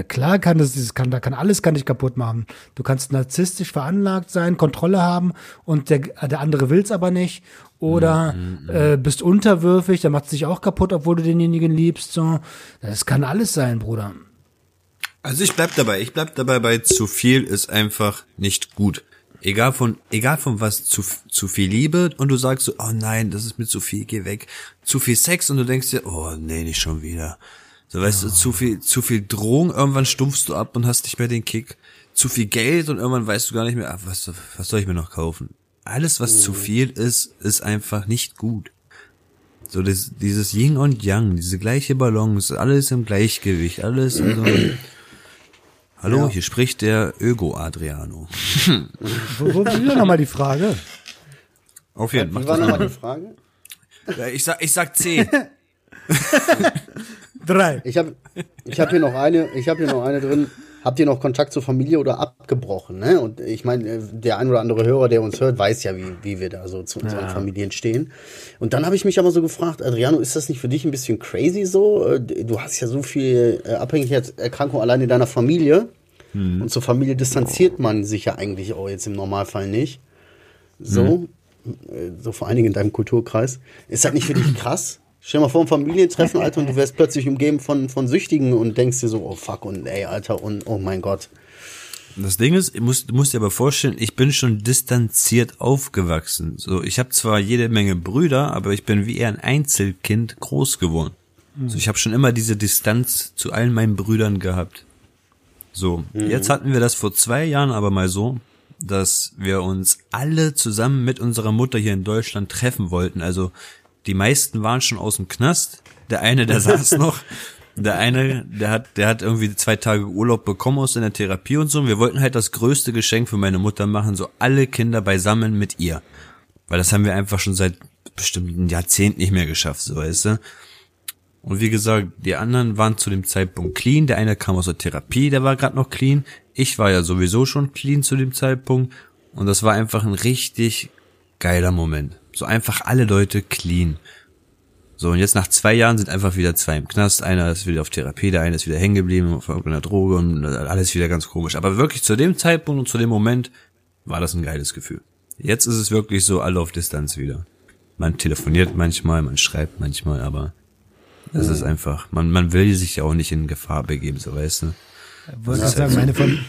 klar kann das, das kann, da kann alles kann dich kaputt machen. Du kannst narzisstisch veranlagt sein, Kontrolle haben und der, der andere will's aber nicht. Oder äh, bist unterwürfig, der macht sich auch kaputt, obwohl du denjenigen liebst. So, das kann alles sein, Bruder. Also ich bleib dabei. Ich bleib dabei bei zu viel ist einfach nicht gut. Egal von, egal von was, zu, zu viel Liebe und du sagst so, oh nein, das ist mir zu viel, geh weg. Zu viel Sex und du denkst dir, oh nee, nicht schon wieder. So weißt du, zu viel, zu viel Drohung, irgendwann stumpfst du ab und hast nicht mehr den Kick. Zu viel Geld und irgendwann weißt du gar nicht mehr, ah, was, was soll ich mir noch kaufen? Alles, was zu viel ist, ist einfach nicht gut. So das, dieses Yin und Yang, diese gleiche Balance, alles im Gleichgewicht, alles in so Hallo, Ja. hier spricht der Ögo Adriano. Wo, wo will nochmal die Frage? Auf jeden Wie Fall. war nochmal die Frage? Ich sag, ich sag 10. Drei. Ich habe ich hab hier noch eine, ich habe hier noch eine drin. Habt ihr noch Kontakt zur Familie oder abgebrochen? Ne? Und ich meine, äh, der ein oder andere Hörer, der uns hört, weiß ja, wie, wie wir da so zu unseren Familien stehen. Und dann habe ich mich aber so gefragt, Adriano, ist das nicht für dich ein bisschen crazy so? Äh, Du hast ja so viel äh, Abhängigkeitserkrankung allein in deiner Familie. Und zur Familie distanziert man sich ja eigentlich auch jetzt im Normalfall nicht. So, äh, so vor allen Dingen in deinem Kulturkreis. Ist das nicht für dich krass? Stell dir mal vor, ein Familientreffen, Alter, und du wärst plötzlich umgeben von, von Süchtigen und denkst dir so, oh fuck, und ey, Alter, und oh mein Gott. Das Ding ist, du musst, du musst dir aber vorstellen, ich bin schon distanziert aufgewachsen. So, ich habe zwar jede Menge Brüder, aber ich bin wie eher ein Einzelkind groß geworden. So, ich habe schon immer diese Distanz zu allen meinen Brüdern gehabt. So, jetzt hatten wir das vor zwei Jahren aber mal so, dass wir uns alle zusammen mit unserer Mutter hier in Deutschland treffen wollten. Also die meisten waren schon aus dem Knast. Der eine, der saß noch. Der eine, der hat, der hat irgendwie zwei Tage Urlaub bekommen aus seiner Therapie und so. Und wir wollten halt das größte Geschenk für meine Mutter machen, so alle Kinder beisammen mit ihr. Weil das haben wir einfach schon seit bestimmten Jahrzehnt nicht mehr geschafft, so weißt du. Und wie gesagt, die anderen waren zu dem Zeitpunkt clean. Der eine kam aus der Therapie, der war gerade noch clean. Ich war ja sowieso schon clean zu dem Zeitpunkt. Und das war einfach ein richtig geiler Moment. So einfach alle Leute clean. So, und jetzt nach zwei Jahren sind einfach wieder zwei im Knast. Einer ist wieder auf Therapie, der eine ist wieder hängen geblieben auf irgendeiner Droge und alles wieder ganz komisch. Aber wirklich zu dem Zeitpunkt und zu dem Moment war das ein geiles Gefühl. Jetzt ist es wirklich so, alle auf Distanz wieder. Man telefoniert manchmal, man schreibt manchmal, aber es ist einfach, man, man will sich ja auch nicht in Gefahr begeben, so weißt du. wollte gerade sagen, meine, Fam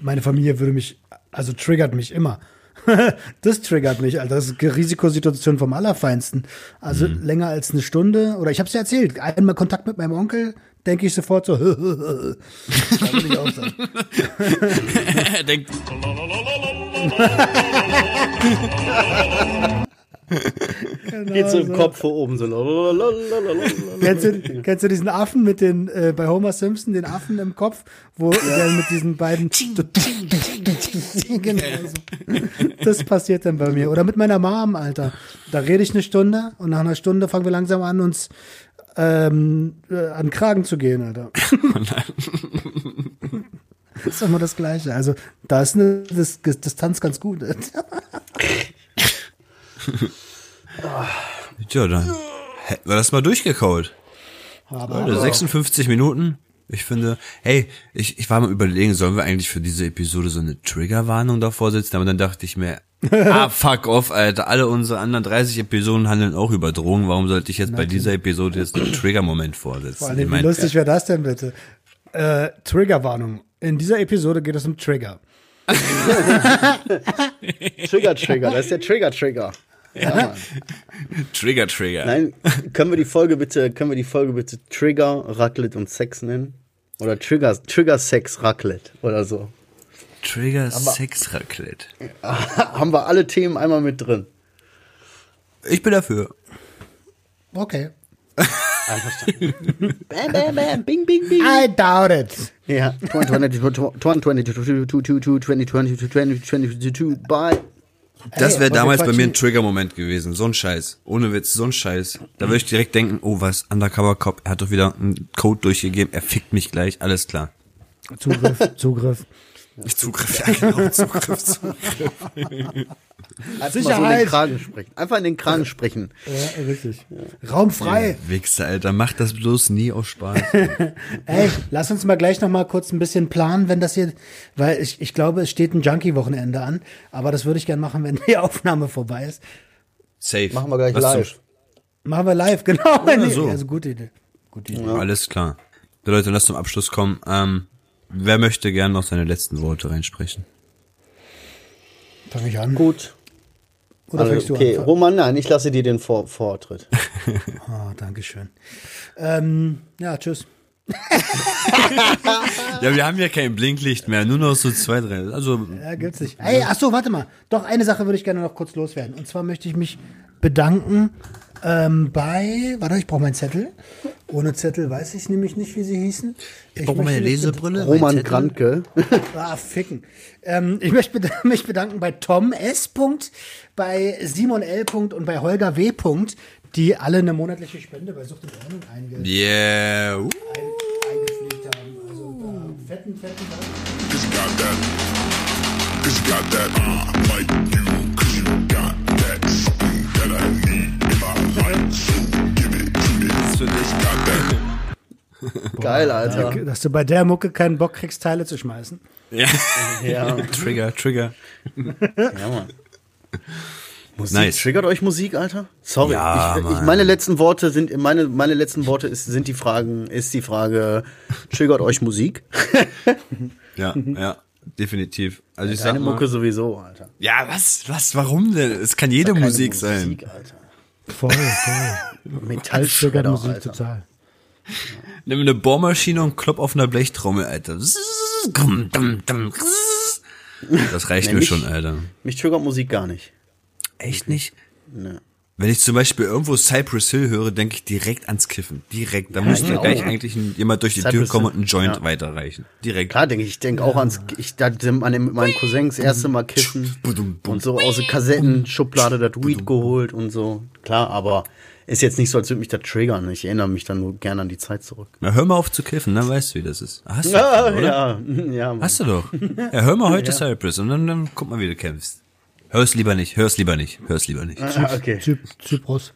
meine Familie würde mich, also triggert mich immer. das triggert mich, Alter. Das ist eine Risikosituation vom Allerfeinsten. Also länger als eine Stunde, oder ich habe es ja erzählt, einmal Kontakt mit meinem Onkel, denke ich sofort so, will ich auch sagen. Er denkt, Geht so im Kopf vor oben so. Kennst du, kennst du diesen Affen mit den, äh, bei Homer Simpson, den Affen im Kopf, wo der mit diesen beiden. genau so. Das passiert dann bei mir. Oder mit meiner Mom, Alter. Da rede ich eine Stunde und nach einer Stunde fangen wir langsam an, uns ähm, äh, an den Kragen zu gehen, Alter. Das ist immer das Gleiche. Also da ist eine Dis Dis- Distanz ganz gut. Tja, dann hätten wir das mal durchgekaut. Leute, 56 Minuten. Ich finde, hey, ich, ich war mal überlegen, sollen wir eigentlich für diese Episode so eine Triggerwarnung davor setzen? Aber dann dachte ich mir, ah, fuck off, Alter. Alle unsere anderen 30 Episoden handeln auch über Drogen. Warum sollte ich jetzt bei dieser Episode jetzt einen Trigger-Moment vorsetzen? Vor allem, Ich wie mein, lustig wäre das denn bitte? Äh, Triggerwarnung. In dieser Episode geht es um Trigger. Trigger, Trigger, das ist der Trigger, Trigger. Ja. Trigger, Trigger. Nein, können wir die Folge bitte, können wir die Folge bitte Trigger, Raclette und Sex nennen? Oder Trigger, Trigger Sex Raclette oder so. Trigger Sex Raclette. Haben wir alle Themen einmal mit drin. Ich bin dafür. Okay. Einverstanden. bam, bam, bam, bing, bing, bing. I doubt it. Ja, 2022, 2022, 2022, 2022, bye. Das wäre damals bei mir ein Trigger-Moment gewesen. So ein Scheiß. Ohne Witz, so ein Scheiß. Da würde ich direkt denken, oh was, Undercover Cop, er hat doch wieder einen Code durchgegeben, er fickt mich gleich, alles klar. Zugriff, Zugriff. Ich Zugriff, ja genau, Zugriff, Zugriff. Einfach mal so in Sicherheit. den Kragen sprechen. Einfach in den Kragen sprechen. Ja, richtig. Raum frei. Wichser, Alter, mach das bloß nie aus Spaß. Ey, lass uns mal gleich noch mal kurz ein bisschen planen, wenn das hier, weil ich, ich glaube, es steht ein Junkie-Wochenende an, aber das würde ich gern machen, wenn die Aufnahme vorbei ist. Safe. Machen wir gleich Was live. zum- Machen wir live, genau. Nee, so. Also gute Idee. Gute Idee. Alles klar. Leute, lass zum Abschluss kommen. Ähm, wer möchte gerne noch seine letzten Worte reinsprechen? Fange ich an. Gut. Oder Also, fängst du okay, an? Roman, nein, ich lasse dir den Vor Vortritt. Oh, Dankeschön. Ähm, ja, tschüss. Ja, wir haben ja kein Blinklicht mehr, nur noch so zwei, drei. Also, Ja, gibt's nicht. Ey, ach so, warte mal. Doch, eine Sache würde ich gerne noch kurz loswerden. Und zwar möchte ich mich bedanken ähm, bei, warte, ich brauche meinen Zettel. Ohne Zettel weiß ich nämlich nicht, wie sie hießen. Ich Brauche meine Lesebrille. Roman. Grantke. Ah, ficken. Ähm, ich möchte bed- mich bedanken bei Tom S. Punkt, bei Simon L. Punkt und bei Holger W. Punkt, die alle eine monatliche Spende bei Sucht und Ordnung einge Yeah. Uh. ein eingepflegt haben. Also da fetten, fetten Dank. Cause you got that. Cause you got that. Uh, like you. Das. Geil, Alter. Dass du bei der Mucke keinen Bock kriegst, Teile zu schmeißen. Ja. Ja, Trigger, Trigger. ja, Mann. Musik, Nice. Triggert euch Musik, Alter? Sorry. Ja, ich, ich, meine letzten Worte sind, meine, meine letzten Worte ist, sind die Fragen, ist die Frage, triggert euch Musik? Ja, ja, definitiv. Also ich sag mal, Mucke sowieso, Alter. ja, was, was, warum denn? Es kann jede Keine Musik sein. Musik, Alter. Voll, voll. Metallschredder, Musik Alter. total. Nimm eine Bohrmaschine und klopp auf einer Blechtrommel, Alter. Das reicht Nee, mir mich- schon, Alter. Mich triggert Musik gar nicht. Echt nicht? Ne. Wenn ich zum Beispiel irgendwo Cypress Hill höre, denke ich direkt ans Kiffen. Direkt. Da müsste ich gleich eigentlich ein, jemand durch die Tür Cypress kommen Hill, und einen Joint ja. weiterreichen. Direkt. Klar, denke ich, ich denke auch ans, ich da an dem, mit meinen Cousins das erste Mal kiffen und so aus der Kassettenschublade das Weed geholt und so. Klar, aber ist jetzt nicht so, als würde mich das triggern. Ich erinnere mich dann nur gerne an die Zeit zurück. Na, hör mal auf zu kiffen, dann weißt du, wie das ist. Hast du, Ja, oder? ja, ja. Mann. Hast du doch. Ja, hör mal heute Cypress und dann, dann guck mal, wie du kämpfst. Hör's lieber nicht, hör's lieber nicht, hör's lieber nicht. Ah, okay. Zyp Zyprus.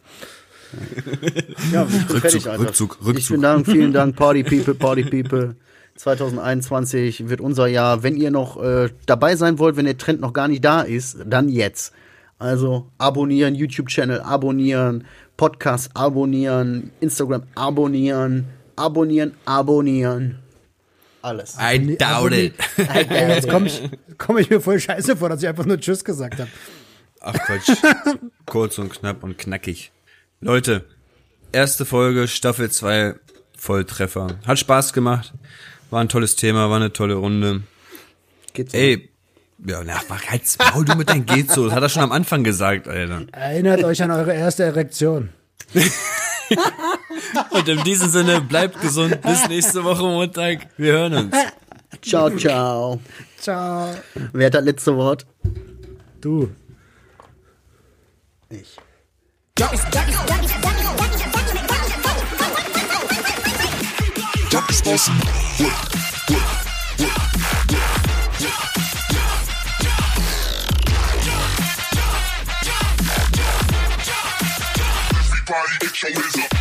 Ja, ich Rückzug, fertig. Rückzug, Ich Rückzug. bin Dank, vielen Dank, Party People, Party People. 2021 wird unser Jahr. Wenn ihr noch äh, dabei sein wollt, wenn der Trend noch gar nicht da ist, dann jetzt. Also abonnieren, YouTube-Channel abonnieren, Podcast abonnieren, Instagram abonnieren, abonnieren, abonnieren. Alles. I doubt it. Ey, jetzt komme ich, komm ich mir voll scheiße vor, dass ich einfach nur Tschüss gesagt habe. Ach Quatsch. Kurz und knapp und knackig. Leute, erste Folge, Staffel 2, Volltreffer. Hat Spaß gemacht. War ein tolles Thema, war eine tolle Runde. Geht's? Ey, ja, na, mach halt's Maul, du mit deinem geht so. Das hat er schon am Anfang gesagt, Alter. Erinnert euch an eure erste Erektion. Und in diesem Sinne, bleibt gesund. Bis nächste Woche Montag. Wir hören uns. Ciao, ciao. Ciao. Wer hat das letzte Wort? Du. Ich. Darkest awesome. Everybody get your hands up.